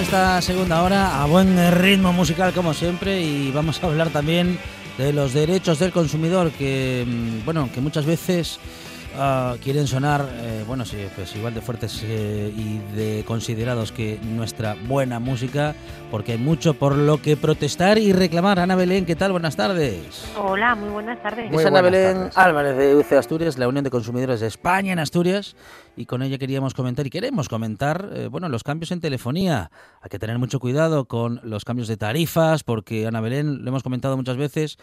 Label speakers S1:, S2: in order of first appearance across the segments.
S1: Esta segunda hora a buen ritmo musical como siempre y vamos a hablar también de los derechos del consumidor que mm, bueno que muchas veces uh, quieren sonar eh, bueno sí pues igual de fuertes eh, y de considerados que nuestra buena música porque hay mucho por lo que protestar y reclamar. Ana Belén qué tal buenas tardes.
S2: Hola muy buenas tardes.
S1: Es Ana Belén Álvarez de UC Asturias la Unión de Consumidores de España en Asturias y con ella queríamos comentar y queremos comentar, eh, bueno, los cambios en telefonía. Hay que tener mucho cuidado con los cambios de tarifas porque, Ana Belén, lo hemos comentado muchas veces,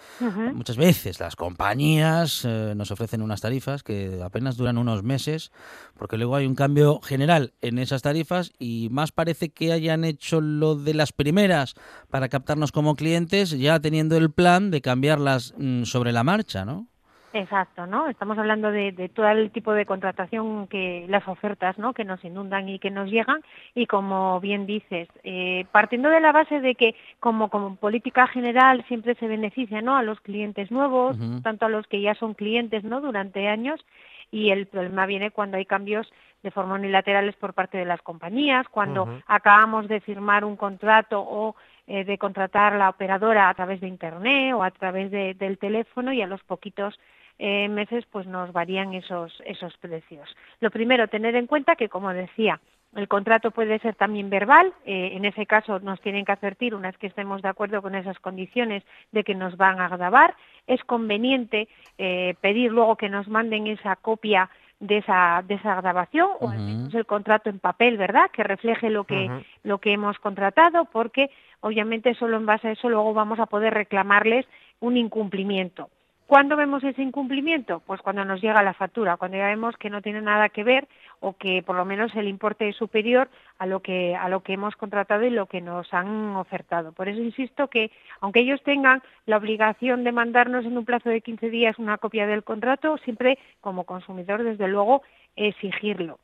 S1: muchas veces las compañías eh, nos ofrecen unas tarifas que apenas duran unos meses porque luego hay un cambio general en esas tarifas y más parece que hayan hecho lo de las primeras para captarnos como clientes ya teniendo el plan de cambiarlas mm, sobre la marcha, ¿no?
S2: Exacto, ¿no? Estamos hablando de, todo el tipo de contratación que las ofertas, ¿no? Que nos inundan y que nos llegan y como bien dices, eh, partiendo de la base de que como como política general siempre se beneficia, ¿no? A los clientes nuevos, tanto a los que ya son clientes, ¿no? Durante años y el problema viene cuando hay cambios de forma unilaterales por parte de las compañías, cuando acabamos de firmar un contrato o eh, de contratar la operadora a través de internet o a través del teléfono y a los poquitos eh, meses pues nos varían esos, esos precios. Lo primero, tener en cuenta que, como decía, el contrato puede ser también verbal, eh, en ese caso nos tienen que advertir, una vez que estemos de acuerdo con esas condiciones, de que nos van a grabar. Es conveniente eh, pedir luego que nos manden esa copia de esa, de esa grabación o al menos el contrato en papel, ¿verdad? Que refleje lo que, lo que hemos contratado, porque obviamente solo en base a eso luego vamos a poder reclamarles un incumplimiento. ¿Cuándo vemos ese incumplimiento? Pues cuando nos llega la factura, cuando ya vemos que no tiene nada que ver o que por lo menos el importe es superior a lo que a lo que hemos contratado y lo que nos han ofertado. Por eso insisto que aunque ellos tengan la obligación de mandarnos en un plazo de 15 días una copia del contrato, siempre como consumidor desde luego exigirlo.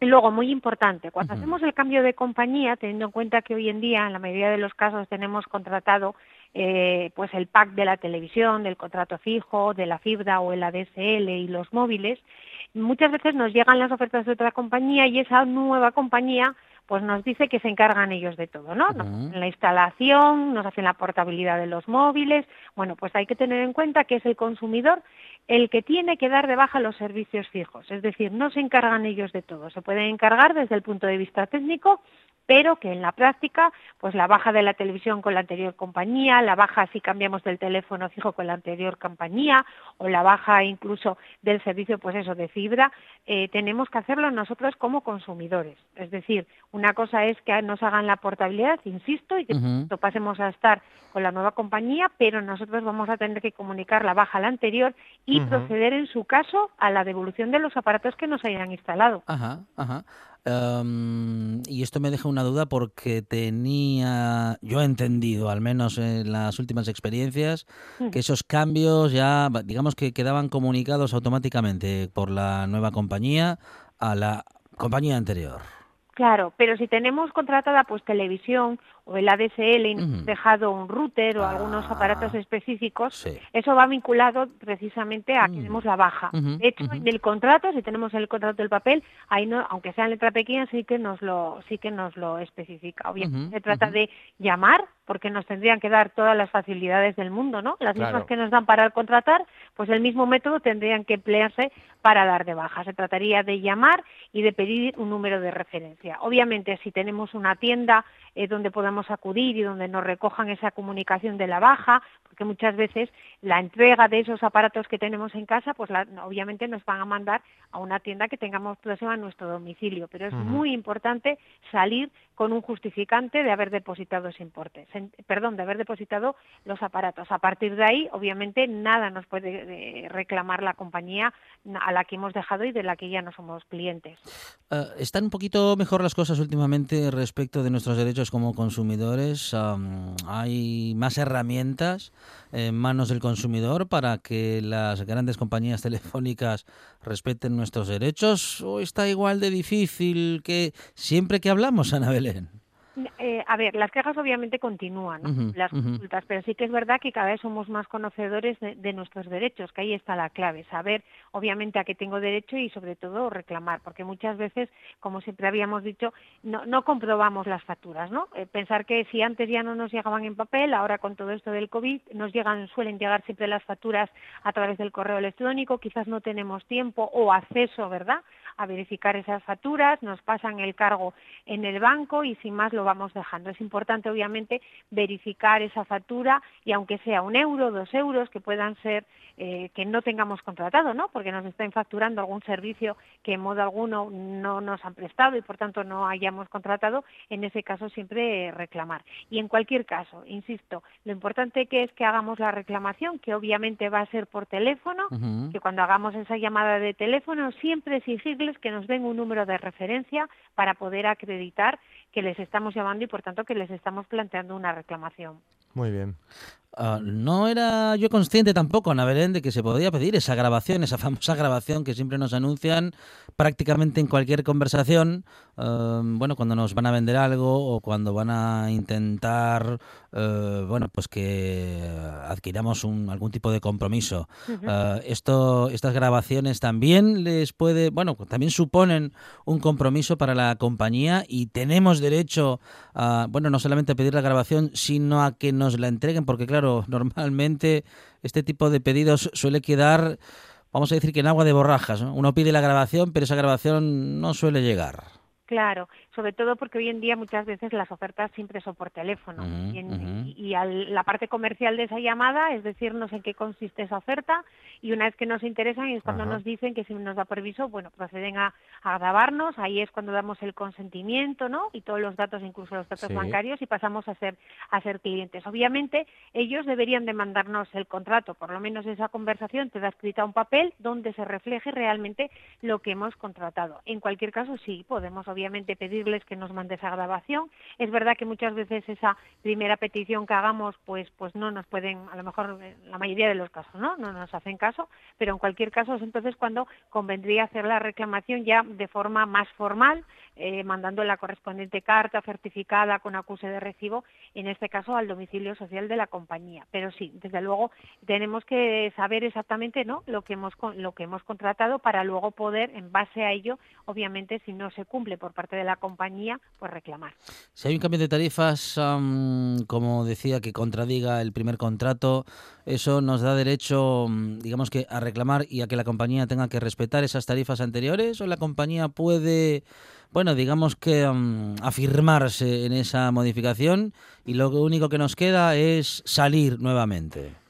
S2: Y luego, muy importante, cuando hacemos el cambio de compañía, teniendo en cuenta que hoy en día, en la mayoría de los casos, tenemos contratado eh, pues el pack de la televisión, del contrato fijo, de la fibra o el ADSL y los móviles, muchas veces nos llegan las ofertas de otra compañía y esa nueva compañía pues nos dice que se encargan ellos de todo, ¿no? En la instalación, nos hacen la portabilidad de los móviles. Bueno, pues hay que tener en cuenta que es el consumidor el que tiene que dar de baja los servicios fijos. Es decir, no se encargan ellos de todo. Se pueden encargar desde el punto de vista técnico pero que en la práctica, pues la baja de la televisión con la anterior compañía, la baja si cambiamos del teléfono fijo con la anterior compañía, o la baja incluso del servicio, pues eso, de fibra, eh, tenemos que hacerlo nosotros como consumidores. Es decir, una cosa es que nos hagan la portabilidad, insisto, y que pasemos a estar con la nueva compañía, pero nosotros vamos a tener que comunicar la baja a la anterior y proceder en su caso a la devolución de los aparatos que nos hayan instalado.
S1: Ajá, ajá. Em, y esto me deja una duda porque tenía, yo he entendido, al menos en las últimas experiencias,
S2: Mm.
S1: que esos cambios ya, digamos que quedaban comunicados automáticamente por la nueva compañía a la compañía anterior.
S2: Claro, pero si tenemos contratada pues televisión o el ADSL y nos dejado un router o algunos
S1: Ah.
S2: aparatos específicos,
S1: Sí.
S2: eso va vinculado precisamente a que
S1: Mm.
S2: demos la baja. De hecho, en el contrato, si tenemos el contrato del papel, ahí no, aunque sea en letra pequeña, sí que nos lo, sí que nos lo especifica. Obviamente se trata de llamar, porque nos tendrían que dar todas las facilidades del mundo, ¿no? Las
S3: Claro.
S2: mismas que nos dan para contratar, pues el mismo método tendrían que emplearse para dar de baja. Se trataría de llamar y de pedir un número de referencia. Obviamente, si tenemos una tienda eh, donde podamos acudir y donde nos recojan esa comunicación de la baja, porque muchas veces la entrega de esos aparatos que tenemos en casa, pues la- obviamente nos van a mandar a una tienda que tengamos próxima a nuestro domicilio. Pero es muy importante salir con un justificante de haber depositado ese importe, perdón, de haber depositado los aparatos. A partir de ahí, obviamente, nada nos puede eh, reclamar la compañía a la que hemos dejado y de la que ya no somos clientes.
S1: Eh, ¿Están un poquito mejor las cosas últimamente respecto de nuestros derechos como consumidores? ¿Hay más herramientas en manos del consumidor para que las grandes compañías telefónicas respeten nuestros derechos? ¿O está igual de difícil que siempre que hablamos, Ana
S2: Eh, a ver, las quejas obviamente continúan, las consultas, pero sí que es verdad que cada vez somos más conocedores de, de nuestros derechos, que ahí está la clave, saber obviamente a qué tengo derecho y sobre todo reclamar, porque muchas veces, como siempre habíamos dicho, no, no comprobamos las facturas, ¿no? Eh, pensar que si antes ya no nos llegaban en papel, ahora con todo esto del COVID nos llegan, suelen llegar siempre las facturas a través del correo electrónico, quizás no tenemos tiempo o acceso, ¿verdad?, a verificar esas facturas, nos pasan el cargo en el banco y sin más lo vamos dejando. Es importante, obviamente, verificar esa factura y aunque sea un euro, dos euros, que puedan ser eh, que no tengamos contratado, ¿no? Porque nos estén facturando algún servicio que en modo alguno no nos han prestado y por tanto no hayamos contratado, en ese caso siempre eh, reclamar. Y en cualquier caso, insisto, lo importante que es que hagamos la reclamación, que obviamente va a ser por teléfono, que cuando hagamos esa llamada de teléfono siempre que nos den un número de referencia para poder acreditar que les estamos llamando y por tanto que les estamos planteando una reclamación.
S3: Muy bien.
S1: Ah, no era yo consciente tampoco, Ana Belén, de que se podía pedir esa grabación, esa famosa grabación que siempre nos anuncian prácticamente en cualquier conversación, eh, bueno, cuando nos van a vender algo o cuando van a intentar, eh, bueno, pues que adquiramos un, algún tipo de compromiso. Eh, esto, estas grabaciones también les puede, bueno, también suponen un compromiso para la compañía y tenemos derecho a, bueno, no solamente a pedir la grabación, sino a que nos la entreguen, porque claro, normalmente este tipo de pedidos suele quedar, vamos a decir que en agua de borrajas. ¿no? Uno pide la grabación, pero esa grabación no suele llegar.
S2: Claro, sobre todo porque hoy en día muchas veces las ofertas siempre son por teléfono y, en- y al- la parte comercial de esa llamada es decirnos en qué consiste esa oferta y una vez que nos interesan es cuando nos dicen que si nos da permiso, bueno, proceden a, a grabarnos, ahí es cuando damos el consentimiento, ¿no? Y todos los datos, incluso los datos
S3: Sí.
S2: bancarios y pasamos a ser a ser clientes. Obviamente ellos deberían de mandarnos el contrato, por lo menos esa conversación te da escrita un papel donde se refleje realmente lo que hemos contratado. En cualquier caso, sí, podemos obviamente pedirles que nos mande esa grabación. Es verdad que muchas veces esa primera petición que hagamos, pues, pues no nos pueden, a lo mejor en la mayoría de los casos, ¿no? No nos hacen caso, pero en cualquier caso es entonces cuando convendría hacer la reclamación ya de forma más formal, eh, mandando la correspondiente carta certificada con acuse de recibo, en este caso al domicilio social de la compañía. Pero sí, desde luego tenemos que saber exactamente ¿no? lo, que hemos, lo que hemos contratado para luego poder, en base a ello, obviamente, si no se cumple parte de la compañía, pues reclamar.
S1: Si hay un cambio de tarifas, am, como decía, que contradiga el primer contrato, eso nos da derecho, mm, digamos que, a reclamar y a que la compañía tenga que respetar esas tarifas anteriores, o la compañía puede, bueno, digamos que afirmarse en esa modificación y lo único que nos queda es salir nuevamente.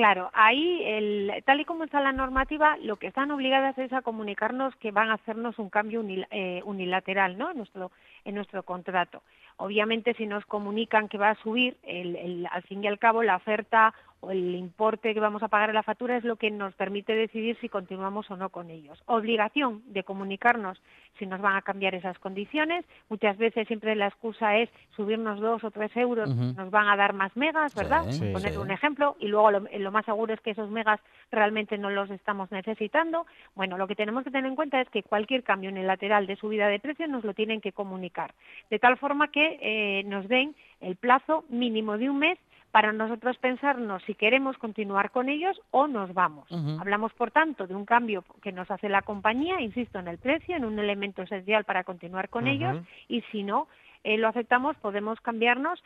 S2: Claro, ahí, el, tal y como está la normativa, lo que están obligadas es a comunicarnos que van a hacernos un cambio eh, unilateral ¿no? en, nuestro, en nuestro contrato. Obviamente, si nos comunican que va a subir, el, el- al fin y al cabo, la oferta o el importe que vamos a pagar en la factura es lo que nos permite decidir si continuamos o no con ellos. Obligación de comunicarnos si nos van a cambiar esas condiciones. Muchas veces siempre la excusa es subirnos dos o tres euros, nos van a dar más megas, ¿verdad? Poner un ejemplo. Y luego lo, lo más seguro es que esos megas realmente no los estamos necesitando. Bueno, lo que tenemos que tener en cuenta es que cualquier cambio unilateral de subida de precios nos lo tienen que comunicar. De tal forma que eh, nos den el plazo mínimo de un mes para nosotros pensarnos si queremos continuar con ellos o nos vamos. Hablamos, por tanto, de un cambio que nos hace la compañía, insisto, en el precio, en un elemento esencial para continuar con ellos, y si no, eh, lo aceptamos, podemos cambiarnos,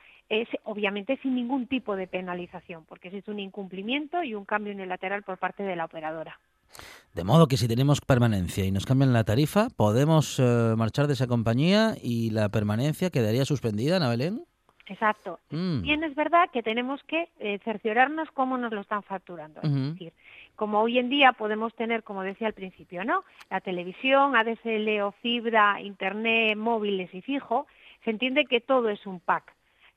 S2: obviamente sin ningún tipo de penalización, porque existe un incumplimiento y un cambio unilateral por parte de la operadora.
S1: De modo que si tenemos permanencia y nos cambian la tarifa, podemos eh, marchar de esa compañía y la permanencia quedaría suspendida, Ana Belén.
S2: Exacto. Mm. Bien es verdad que tenemos que eh, cerciorarnos cómo nos lo están facturando. Es decir, como hoy en día podemos tener, como decía al principio, ¿no? La televisión, ADSL o fibra, internet, móviles y fijo, se entiende que todo es un pack.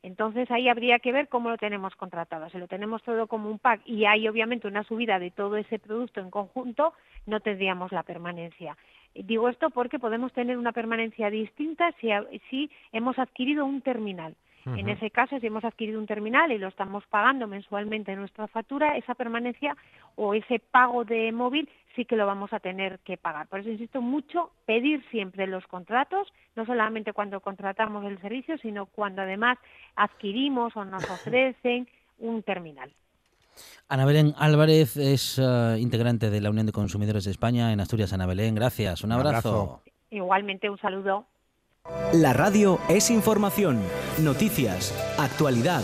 S2: Entonces ahí habría que ver cómo lo tenemos contratado. Si lo tenemos todo como un pack y hay obviamente una subida de todo ese producto en conjunto, no tendríamos la permanencia. Digo esto porque podemos tener una permanencia distinta si, si hemos adquirido un terminal. En ese caso, si hemos adquirido un terminal y lo estamos pagando mensualmente en nuestra factura, esa permanencia o ese pago de móvil sí que lo vamos a tener que pagar. Por eso insisto mucho, pedir siempre los contratos, no solamente cuando contratamos el servicio, sino cuando además adquirimos o nos ofrecen un terminal.
S1: Ana Belén Álvarez es eh, integrante de la Unión de Consumidores de España en Asturias. Ana Belén, gracias. Un abrazo.
S2: Igualmente, un saludo.
S4: La radio es información, noticias, actualidad.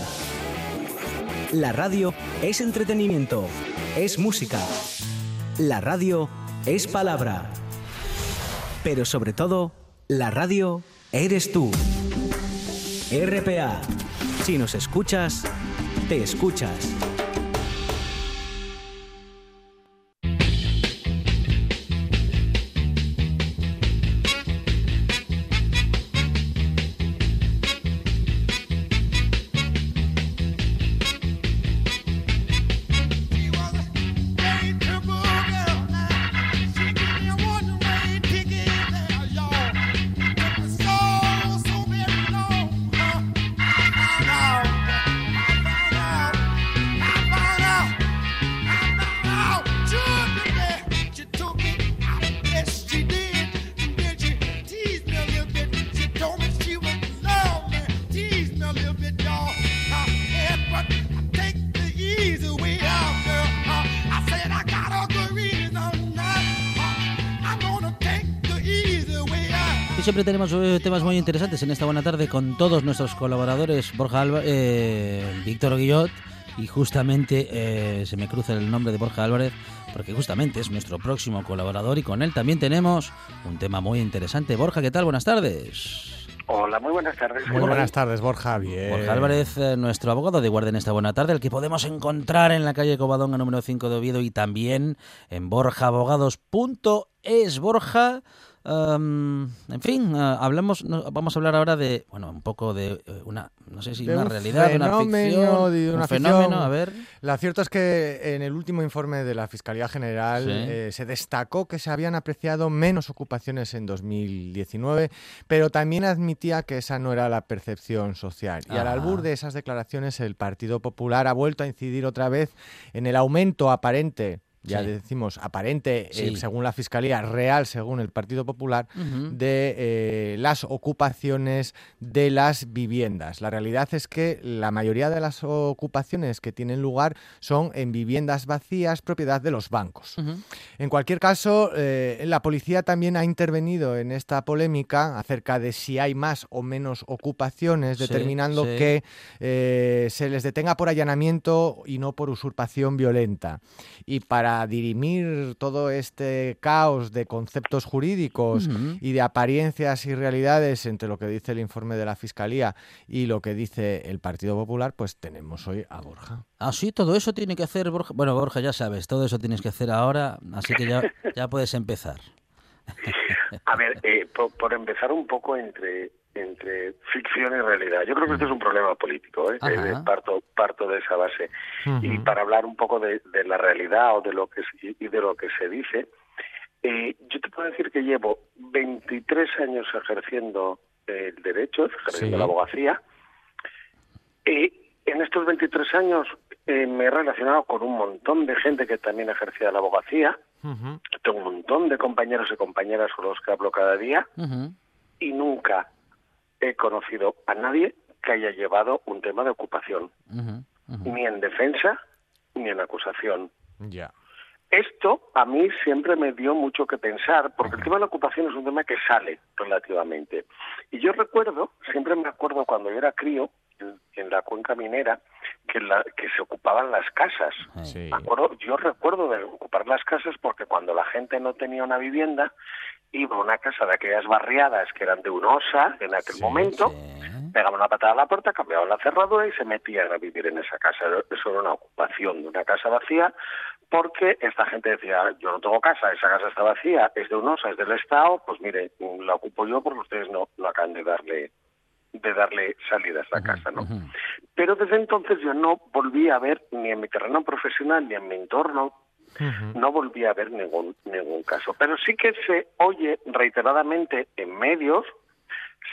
S4: La radio es entretenimiento, es música. La radio es palabra. Pero sobre todo, la radio eres tú. RPA. Si nos escuchas, te escuchas.
S1: Siempre tenemos eh, temas muy interesantes en esta buena tarde con todos nuestros colaboradores, Borja Álvarez, eh, Víctor Guillot, y justamente eh, se me cruza el nombre de Borja Álvarez porque justamente es nuestro próximo colaborador y con él también tenemos un tema muy interesante. Borja, ¿qué tal? Buenas tardes.
S3: Hola, muy buenas tardes.
S5: Muy buenas tardes, Borja. Bien.
S1: Borja Álvarez, nuestro abogado de guardia en esta buena tarde, el que podemos encontrar en la calle Covadonga número 5 de Oviedo y también en borjaabogados.es. Borja, en fin, uh, hablamos, vamos a hablar ahora de, bueno, un poco de eh, una, no sé si una realidad, una ficción, de un fenómeno, a ver.
S5: Lo cierto es que en el último informe de la Fiscalía General eh, se destacó que se habían apreciado menos ocupaciones en 2019, pero también admitía que esa no era la percepción social. Y al albur de esas declaraciones, el Partido Popular ha vuelto a incidir otra vez en el aumento aparente ya decimos aparente, eh, según la Fiscalía, real, según el Partido Popular, de eh, las ocupaciones de las viviendas. La realidad es que la mayoría de las ocupaciones que tienen lugar son en viviendas vacías, propiedad de los bancos. En cualquier caso, eh, la policía también ha intervenido en esta polémica acerca de si hay más o menos ocupaciones, determinando que se les detenga por allanamiento y no por usurpación violenta. Y para dirimir todo este caos de conceptos jurídicos y de apariencias y realidades entre lo que dice el informe de la Fiscalía y lo que dice el Partido Popular, pues tenemos hoy a Borja.
S1: Ah, sí, todo eso tiene que hacer Borja. Bueno, Borja, ya sabes, todo eso tienes que hacer ahora, así que ya, ya puedes empezar.
S3: A ver, eh, por, empezar un poco entre entre ficción y realidad. Yo creo que este es un problema político, ¿eh? eh parto, parto de esa base. Y para hablar un poco de, la realidad o de lo que y de lo que se dice, eh, yo te puedo decir que llevo 23 años ejerciendo el derecho, ejerciendo la abogacía. y en estos 23 años me he relacionado con un montón de gente que también ejercía la abogacía. Tengo un montón de compañeros y compañeras con los que hablo cada día y nunca he conocido a nadie que haya llevado un tema de ocupación, ni en defensa ni en acusación.
S5: Ya.
S3: Esto a mí siempre me dio mucho que pensar, porque el tema de la ocupación es un tema que sale relativamente. Y yo recuerdo, siempre me acuerdo cuando yo era crío, en, la cuenca minera, que, la, que se ocupaban las casas. acuerdo, yo recuerdo de ocupar las casas porque cuando la gente no tenía una vivienda, iba a una casa de aquellas barriadas que eran de un osa en aquel momento, pegaban una patada a la puerta, cambiaban la cerradura y se metían a vivir en esa casa. Eso era una ocupación de una casa vacía porque esta gente decía, yo no tengo casa, esa casa está vacía, es de un osa, es del Estado, pues mire, la ocupo yo porque ustedes no, no acaban de darle de darle salida a esa casa, ¿no? Pero desde entonces yo no volví a ver ni en mi terreno profesional ni en mi entorno no volví a ver ningún, ningún caso. Pero sí que se oye reiteradamente en medios,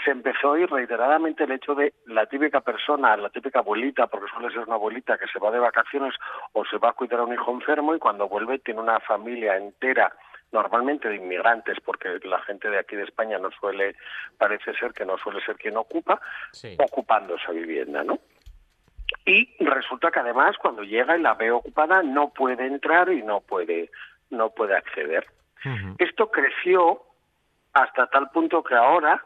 S3: se empezó a oír reiteradamente el hecho de la típica persona, la típica abuelita, porque suele ser una abuelita que se va de vacaciones o se va a cuidar a un hijo enfermo y cuando vuelve tiene una familia entera normalmente de inmigrantes, porque la gente de aquí de España no suele, parece ser que no suele ser quien ocupa, ocupando esa vivienda, ¿no? y resulta que además cuando llega y la ve ocupada no puede entrar y no puede no puede acceder. Esto creció hasta tal punto que ahora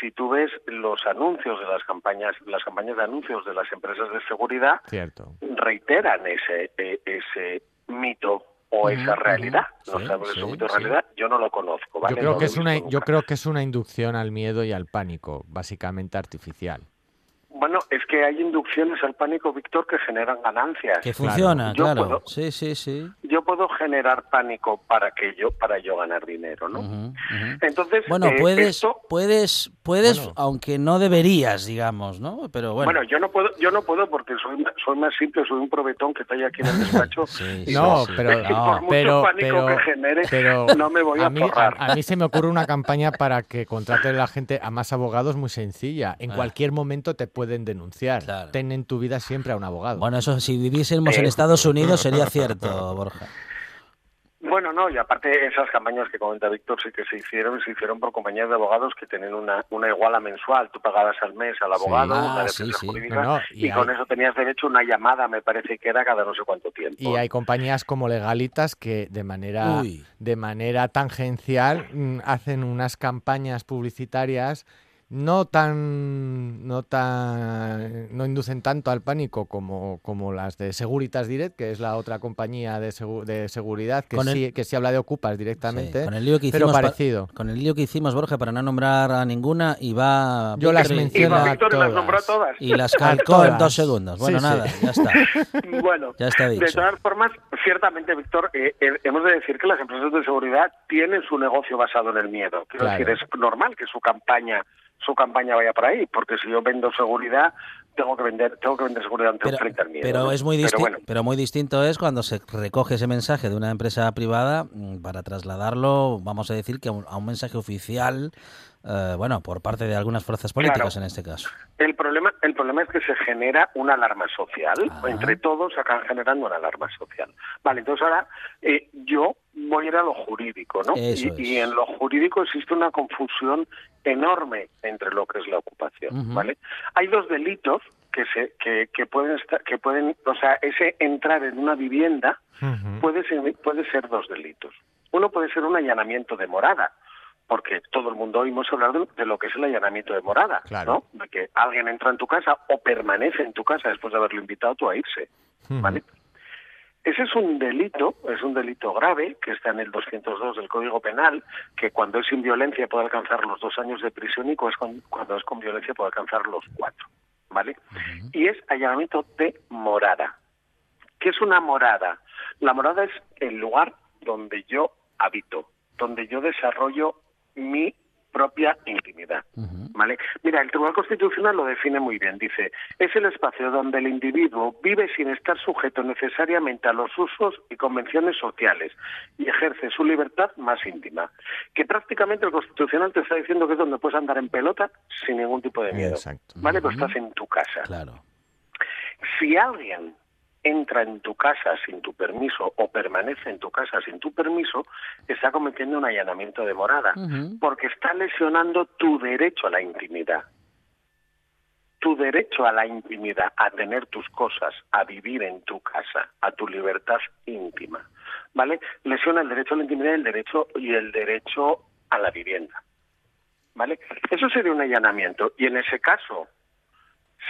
S3: si tú ves los anuncios de las campañas las campañas de anuncios de las empresas de seguridad reiteran ese e, ese mito o esa realidad. no sabes ese mito realidad, yo no lo conozco.
S5: Yo creo que es una yo creo que es una inducción al miedo y al pánico, básicamente artificial.
S3: Bueno, es que hay inducciones al pánico, Víctor, que generan ganancias.
S1: Que funciona, claro. sí, sí, sí.
S3: Yo puedo generar pánico para que yo, para yo ganar dinero, ¿no? Entonces,
S1: bueno, eh, puedes, puedes, puedes, aunque no deberías, digamos, ¿no? Pero bueno.
S3: Bueno, yo no puedo, yo no puedo porque soy, soy más simple, soy un probetón que está ahí aquí en el despacho.
S5: no, pero,
S3: por mucho pánico que genere, no me voy a,
S5: mí, a, mí se me ocurre una campaña para que contrate la gente a más abogados muy sencilla. En ah. cualquier momento te puede pueden denunciar. Ten en tu vida siempre a un abogado.
S1: Bueno, eso si viviésemos en Estados Unidos sería cierto, Borja.
S3: Bueno, no, y aparte esas campañas que comenta Víctor sí que se hicieron, se hicieron por compañías de abogados que tienen una, una iguala mensual. Tú pagabas al mes al abogado, una ah, defensa jurídica, y, con eso tenías derecho a una llamada, me parece que era cada no sé cuánto tiempo.
S5: Y hay compañías como Legalitas que de manera, de manera tangencial mm, hacen unas campañas publicitarias no tan no tan no inducen tanto al pánico como, como las de Seguritas Direct, que es la otra compañía de, de seguridad que sí que sí habla de ocupas directamente,
S1: con el lío que hicimos parecido. con el lío que hicimos Borja para no nombrar a ninguna y va
S5: Yo las menciono a
S3: todas.
S1: Y las calcó en dos segundos. Bueno, nada, ya está.
S3: bueno,
S1: ya está dicho.
S3: De todas formas, ciertamente, Víctor, eh, eh, hemos de decir que las empresas de seguridad tienen su negocio basado en el miedo. Quiero decir, es normal que su campaña su campaña vaya por ahí, porque si yo vendo seguridad, tengo que vender, tengo que vender seguridad ante pero, frente al miedo.
S1: Pero es muy distinto, pero, muy distinto es cuando se recoge ese mensaje de una empresa privada mm, para trasladarlo, vamos a decir que a un, mensaje oficial, eh, bueno, por parte de algunas fuerzas políticas en este caso.
S3: El problema, el problema es que se genera una alarma social, ah. entre todos acaban generando una alarma social. Vale, entonces ahora eh, yo voy a ir a lo jurídico, ¿no? Y, en lo jurídico existe una confusión enorme entre lo que es la ocupación, ¿vale? Hay dos delitos que se que, que pueden estar que pueden, o sea, ese entrar en una vivienda puede ser puede ser dos delitos. Uno puede ser un allanamiento de morada, porque todo el mundo oímos hablar de, lo que es el allanamiento de morada, ¿no? De que alguien entra en tu casa o permanece en tu casa después de haberlo invitado tú a irse, ¿vale? Ese es un delito, es un delito grave que está en el 202 del Código Penal, que cuando es sin violencia puede alcanzar los dos años de prisión y cuando es con violencia puede alcanzar los cuatro, ¿vale? Y es allanamiento de morada. ¿Qué es una morada? La morada es el lugar donde yo habito, donde yo desarrollo mi propia intimidad. ¿Vale? Mira, el Tribunal Constitucional lo define muy bien. Dice, es el espacio donde el individuo vive sin estar sujeto necesariamente a los usos y convenciones sociales y ejerce su libertad más íntima. Que prácticamente el Constitucional te está diciendo que es donde puedes andar en pelota sin ningún tipo de miedo. ¿Vale? Pues estás en tu casa.
S1: Claro.
S3: Si alguien entra en tu casa sin tu permiso o permanece en tu casa sin tu permiso, está cometiendo un allanamiento de morada, porque está lesionando tu derecho a la intimidad. Tu derecho a la intimidad, a tener tus cosas, a vivir en tu casa, a tu libertad íntima. ¿Vale? Lesiona el derecho a la intimidad y el derecho, y el derecho a la vivienda. ¿Vale? Eso sería un allanamiento. Y en ese caso,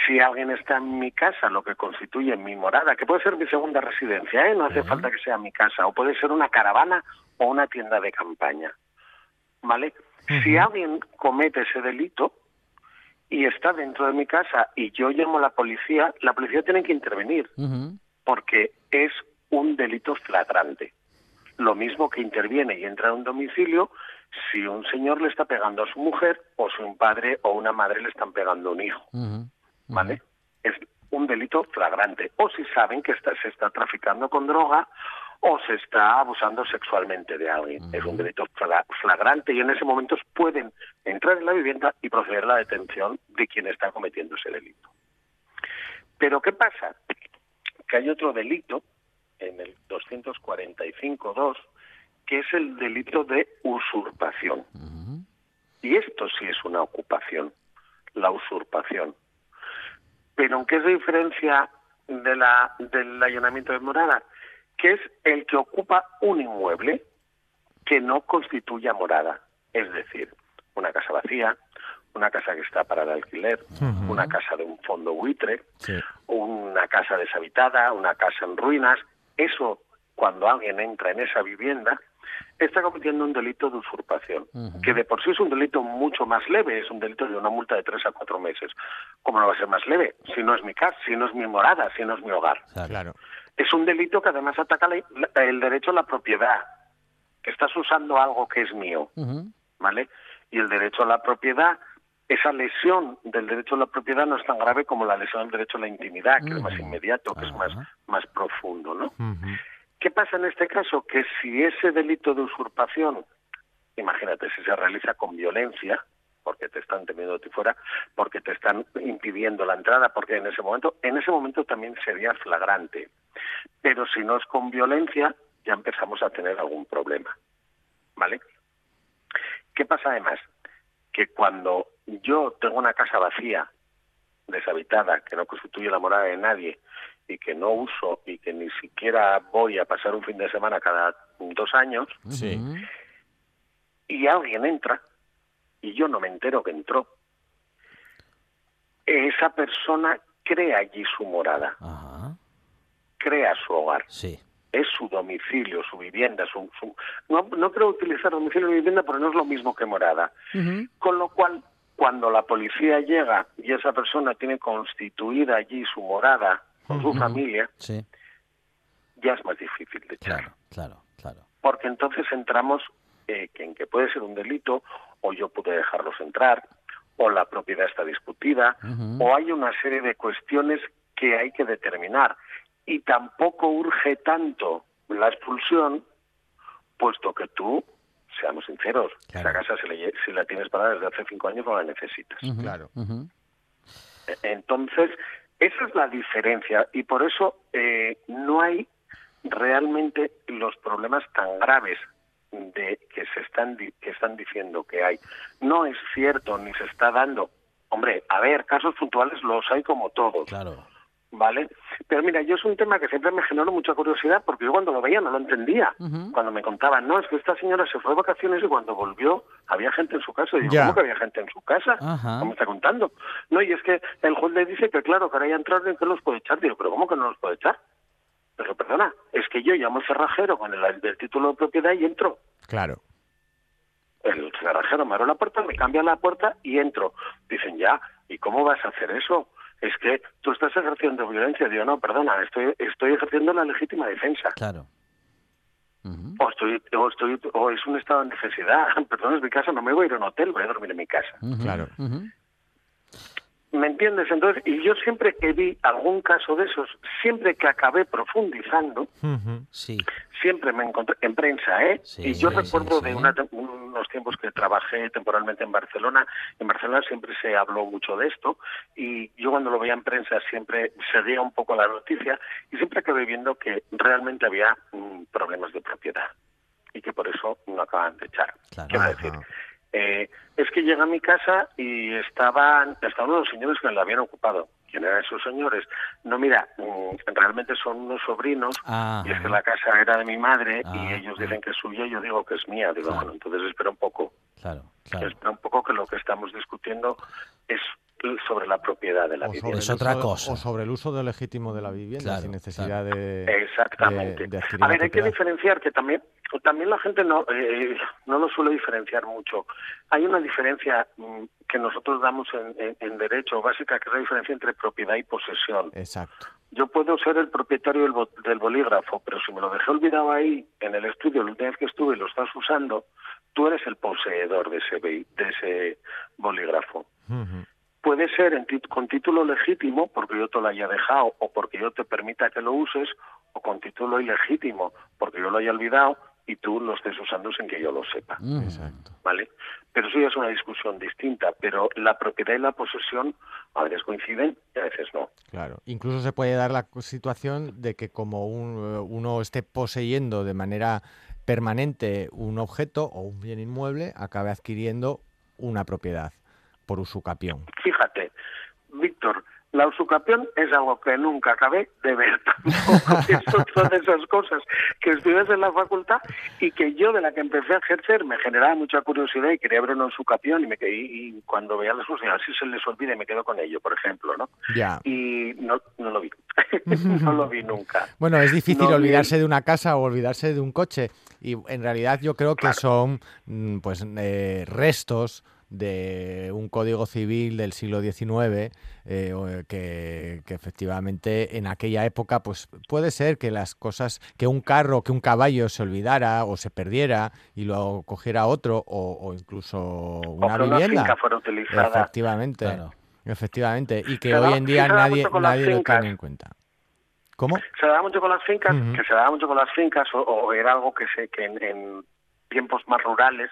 S3: si alguien está en mi casa, lo que constituye mi morada, que puede ser mi segunda residencia, ¿eh? no hace falta que sea mi casa, o puede ser una caravana o una tienda de campaña, ¿vale? Si alguien comete ese delito y está dentro de mi casa y yo llamo a la policía, la policía tiene que intervenir, porque es un delito flagrante. Lo mismo que interviene y entra a un domicilio si un señor le está pegando a su mujer o si un padre o una madre le están pegando a un hijo. ¿Vale? Es un delito flagrante. O si saben que se está traficando con droga o se está abusando sexualmente de alguien. Es un delito flagrante y en ese momento pueden entrar en la vivienda y proceder a la detención de quien está cometiendo ese delito. Pero ¿qué pasa? Que hay otro delito en el 245.2 que es el delito de usurpación. Y esto sí es una ocupación, la usurpación. Pero ¿en qué es la diferencia de la, del allanamiento de morada? Que es el que ocupa un inmueble que no constituya morada. Es decir, una casa vacía, una casa que está para el alquiler, una casa de un fondo buitre, una casa deshabitada, una casa en ruinas. Eso, cuando alguien entra en esa vivienda, está cometiendo un delito de usurpación, que de por sí es un delito mucho más leve, es un delito de una multa de tres a cuatro meses. ¿Cómo no va a ser más leve? Si no es mi casa, si no es mi morada, si no es mi hogar.
S5: Claro.
S3: Es un delito que además ataca el derecho a la propiedad, que estás usando algo que es mío, ¿vale? Y el derecho a la propiedad, esa lesión del derecho a la propiedad no es tan grave como la lesión del derecho a la intimidad, que es más inmediato, que es más, más profundo, ¿no? ¿Qué pasa en este caso? Que si ese delito de usurpación, imagínate, si se realiza con violencia, porque te están teniendo de ti fuera, porque te están impidiendo la entrada, porque en ese momento, en ese momento también sería flagrante. Pero si no es con violencia, ya empezamos a tener algún problema. ¿Vale? ¿Qué pasa además? Que cuando yo tengo una casa vacía, deshabitada, que no constituye la morada de nadie, y que no uso y que ni siquiera voy a pasar un fin de semana cada dos años, y alguien entra y yo no me entero que entró, esa persona crea allí su morada, crea su hogar. Es su domicilio, su vivienda, su, No, no creo utilizar domicilio y vivienda porque no es lo mismo que morada. Con lo cual, cuando la policía llega y esa persona tiene constituida allí su morada, con su familia, ya es más difícil de echar.
S1: Claro, claro, claro.
S3: Porque entonces entramos eh, en que puede ser un delito, o yo pude dejarlos entrar, o la propiedad está discutida, o hay una serie de cuestiones que hay que determinar. Y tampoco urge tanto la expulsión, puesto que tú, seamos sinceros, esa casa si, la tienes para desde hace cinco años no la necesitas.
S5: Claro.
S3: E, entonces, esa es la diferencia y por eso eh, no hay realmente los problemas tan graves de que se están que están diciendo que hay. No es cierto ni se está dando. Hombre, a ver, casos puntuales los hay como todos.
S1: Claro.
S3: ¿Vale? Pero mira, yo es un tema que siempre me generó mucha curiosidad porque yo cuando lo veía no lo entendía. Cuando me contaban, no, es que esta señora se fue de vacaciones y cuando volvió había gente en su casa. Y yo, ¿cómo que había gente en su casa? ¿Cómo está contando? No, y es que el juez le dice que claro, que ahora ya entraron y que los puede echar. Digo, ¿pero cómo que no los puede echar? Pero perdona, es que yo llamo al cerrajero con el, el título de propiedad y entro.
S5: Claro.
S3: El cerrajero me abre la puerta, me cambia la puerta y entro. Dicen, ya, ¿y cómo vas a hacer eso? Es que tú estás ejerciendo violencia. Digo, no, perdona, estoy, estoy ejerciendo la legítima defensa.
S1: Claro.
S3: o, estoy, o, estoy, o es un estado de necesidad. Perdón, es mi casa, no me voy a ir a un hotel, voy a dormir en mi casa.
S5: Claro.
S3: ¿Me entiendes? Entonces, y yo siempre que vi algún caso de esos, siempre que acabé profundizando,
S1: sí.
S3: siempre me encontré en prensa, ¿eh? y yo recuerdo de unos tiempos que trabajé temporalmente en Barcelona, en Barcelona siempre se habló mucho de esto, y yo cuando lo veía en prensa siempre seguía un poco la noticia, y siempre acabé viendo que realmente había mm, problemas de propiedad, y que por eso no acaban de echar. Quiero decir, eh, es que llega a mi casa y estaban, estaban unos señores que la habían ocupado. ¿Quién eran esos señores? No, mira, mm, realmente son unos sobrinos y es que la casa era de mi madre y ah, ellos dicen que es suya y yo digo que es mía. Digo, bueno, entonces espera un poco.
S1: Claro, claro.
S3: Espera un poco que lo que estamos discutiendo es sobre la propiedad de la vivienda.
S1: Es otra cosa.
S5: O sobre el uso legítimo de la vivienda, sin necesidad de.
S3: Exactamente. a ver, hay que diferenciar que también, también la gente no, eh, no lo suele diferenciar mucho. Hay una diferencia mm, que nosotros damos en, en, derecho básica, que es la diferencia entre propiedad y posesión.
S5: Exacto.
S3: Yo puedo ser el propietario del, del bolígrafo, pero si me lo dejé olvidado ahí en el estudio la última vez que estuve y lo estás usando, tú eres el poseedor de ese, de ese bolígrafo puede ser con título legítimo, porque yo te lo haya dejado o porque yo te permita que lo uses, o con título ilegítimo, porque yo lo haya olvidado y tú lo estés usando sin que yo lo sepa.
S5: Exacto.
S3: ¿Vale? Pero eso ya es una discusión distinta, pero la propiedad y la posesión a veces coinciden y a veces no.
S5: Claro, incluso se puede dar la situación de que como uno esté poseyendo de manera permanente un objeto o un bien inmueble, acabe adquiriendo una propiedad por usucapión.
S3: Fíjate, Víctor, la usucapión es algo que nunca acabé de ver son esas cosas que estudias en la facultad y que yo de la que empecé a ejercer me generaba mucha curiosidad y quería ver una usucapión y me quedé, y cuando veía las cosas así se les olvida y me quedo con ello, por ejemplo, ¿no?
S5: Ya.
S3: Y no, no lo vi. no lo vi nunca.
S5: Bueno, es difícil olvidarse de una casa o olvidarse de un coche y en realidad yo creo que son mm, pues eh, restos de un código civil del siglo XIX eh, que, efectivamente en aquella época pues puede ser que las cosas que un carro que un caballo se olvidara o se perdiera y lo cogiera otro o, incluso una vivienda. efectivamente efectivamente y que hoy en día nadie nadie lo tiene en cuenta. ¿Cómo?
S3: Se da mucho con las fincas, que se da mucho con las fincas, o, era algo que se que en tiempos más rurales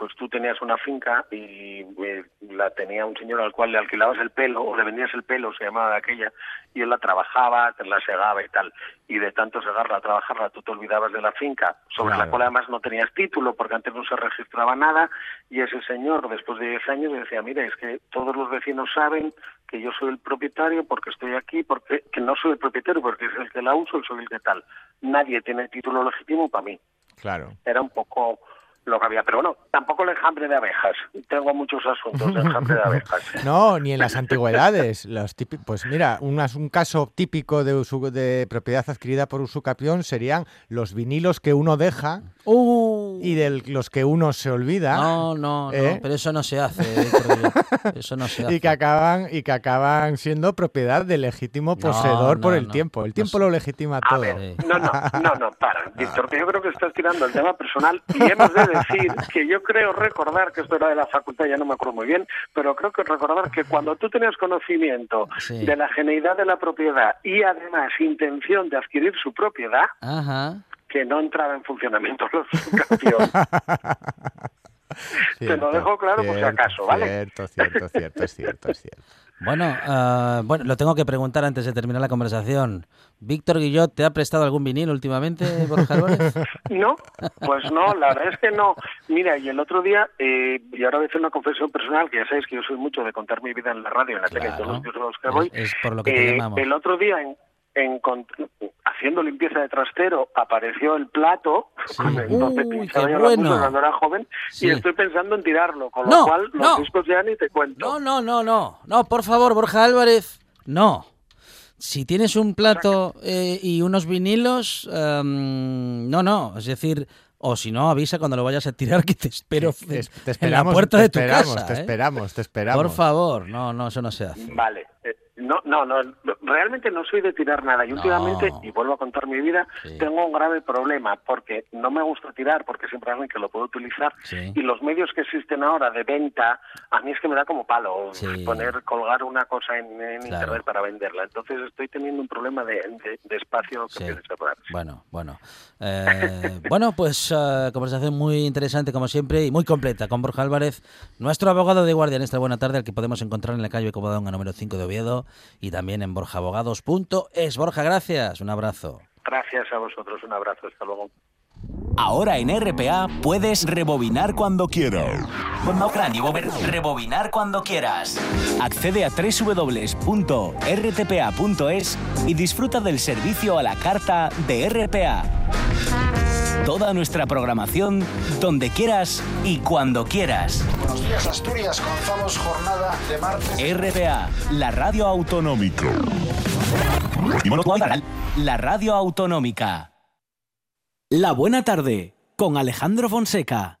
S3: pues tú tenías una finca y eh, la tenía un señor al cual le alquilabas el pelo o le vendías el pelo, se llamaba de aquella, y él la trabajaba, te la segaba y tal. Y de tanto segarla, trabajarla, tú te olvidabas de la finca, sobre la cual además no tenías título porque antes no se registraba nada, y ese señor, después de 10 años, decía, mire, es que todos los vecinos saben que yo soy el propietario porque estoy aquí, porque que no soy el propietario porque es el que la uso, soy el que tal. Nadie tiene título legítimo para mí.
S5: Claro.
S3: Era un poco lo que había. Pero bueno, tampoco el enjambre de abejas. Tengo muchos asuntos de enjambre de abejas.
S5: No, ni en las antigüedades. Los pues mira, un, un caso típico de, de propiedad adquirida por usucapión serían los vinilos que uno deja uh. Y de los que uno se olvida.
S1: No, no, no, ¿eh? pero eso no se hace. Eso no se hace.
S5: Y que acaban, y que acaban siendo propiedad del legítimo poseedor por el tiempo. El tiempo lo legitima todo.
S3: no, no, no, no, para, Víctor, yo creo que estás tirando el tema personal y hemos de decir que yo creo recordar que esto era de la facultad, ya no me acuerdo muy bien, pero creo que recordar que cuando tú tenías conocimiento de la geneidad de la propiedad y además intención de adquirir su propiedad, que no entraba en funcionamiento los cambios. Te lo dejo claro por si acaso, ¿vale?
S5: Cierto, cierto, cierto, es cierto, es cierto.
S1: Bueno, uh, bueno, lo tengo que preguntar antes de terminar la conversación. ¿Víctor Guillot te ha prestado algún vinil últimamente, Borja Álvarez?
S3: No, pues no, la verdad es que no. Mira, y el otro día, eh, y ahora voy a hacer una confesión personal, que ya sabéis que yo soy mucho de contar mi vida en la radio, en la tele, en todos los que voy.
S1: Es, por lo que te
S3: eh,
S1: llamamos.
S3: El otro día, en, haciendo limpieza de trastero apareció el plato entonces cuando era joven y estoy pensando en tirarlo con lo cual los discos ya ni te cuento
S1: no no no no no por favor Borja Álvarez no si tienes un plato eh, y unos vinilos em, no no es decir o si no, avisa cuando lo vayas a tirar que te espero te, esperamos, en la puerta de tu casa.
S5: Te ¿eh? esperamos, te esperamos.
S1: Por favor, no, no, eso no se hace.
S3: Vale, eh, No, no, no, realmente no soy de tirar nada. Y últimamente, y vuelvo a contar mi vida, tengo un grave problema porque no me gusta tirar porque siempre alguien que lo puede utilizar y los medios que existen ahora de venta, a mí es que me da como palo poner, colgar una cosa en, internet para venderla. Entonces estoy teniendo un problema de, espacio que cerrar.
S1: Bueno, bueno. Eh, bueno, pues uh, conversación muy interesante como siempre y muy completa con Borja Álvarez, nuestro abogado de guardia en esta buena tarde, al que podemos encontrar en la calle Covadonga número 5 de Oviedo y también en borjaabogados.es. Borja, gracias. Un abrazo.
S3: Gracias a vosotros. Un abrazo. Hasta luego.
S4: Ahora en RPA puedes rebobinar cuando quieras. Rebobinar cuando quieras. Accede a www.rtpa.es y disfruta del servicio a la carta de RPA. Toda nuestra programación donde quieras y cuando quieras.
S6: Buenos días Asturias, comenzamos jornada de martes.
S4: RPA, la radio autonómica. La radio autonómica. La buena tarde con Alejandro Fonseca.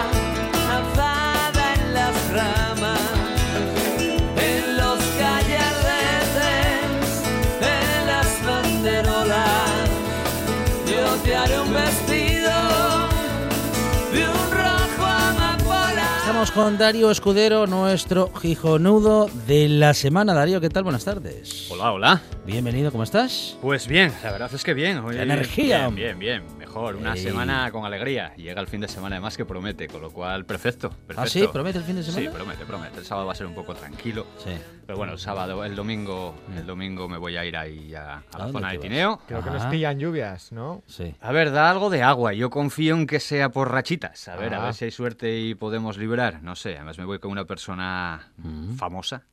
S7: pierdes
S1: con Darío Escudero, nuestro gijonudo de la semana. Darío, ¿qué tal? Buenas tardes.
S8: Hola, hola.
S1: Bienvenido, ¿cómo estás?
S8: Pues bien, la verdad es que bien.
S1: energía.
S8: Bien, bien, bien. Mejor, una semana con alegría. Llega el fin de semana además que promete, con lo cual, perfecto, perfecto.
S1: ¿Ah, sí? ¿Promete el fin de semana?
S8: Sí, promete, promete. El sábado va a ser un poco tranquilo.
S1: Sí.
S8: Pero bueno, el sábado, el domingo, el domingo me voy a ir ahí a, la zona de Tineo.
S5: Creo que nos pillan lluvias, ¿no?
S1: Sí.
S8: A ver, da algo de agua. Yo confío en que sea por rachitas. A ver, a ver si hay suerte y podemos librar. No sé, además me voy con una persona mm. famosa.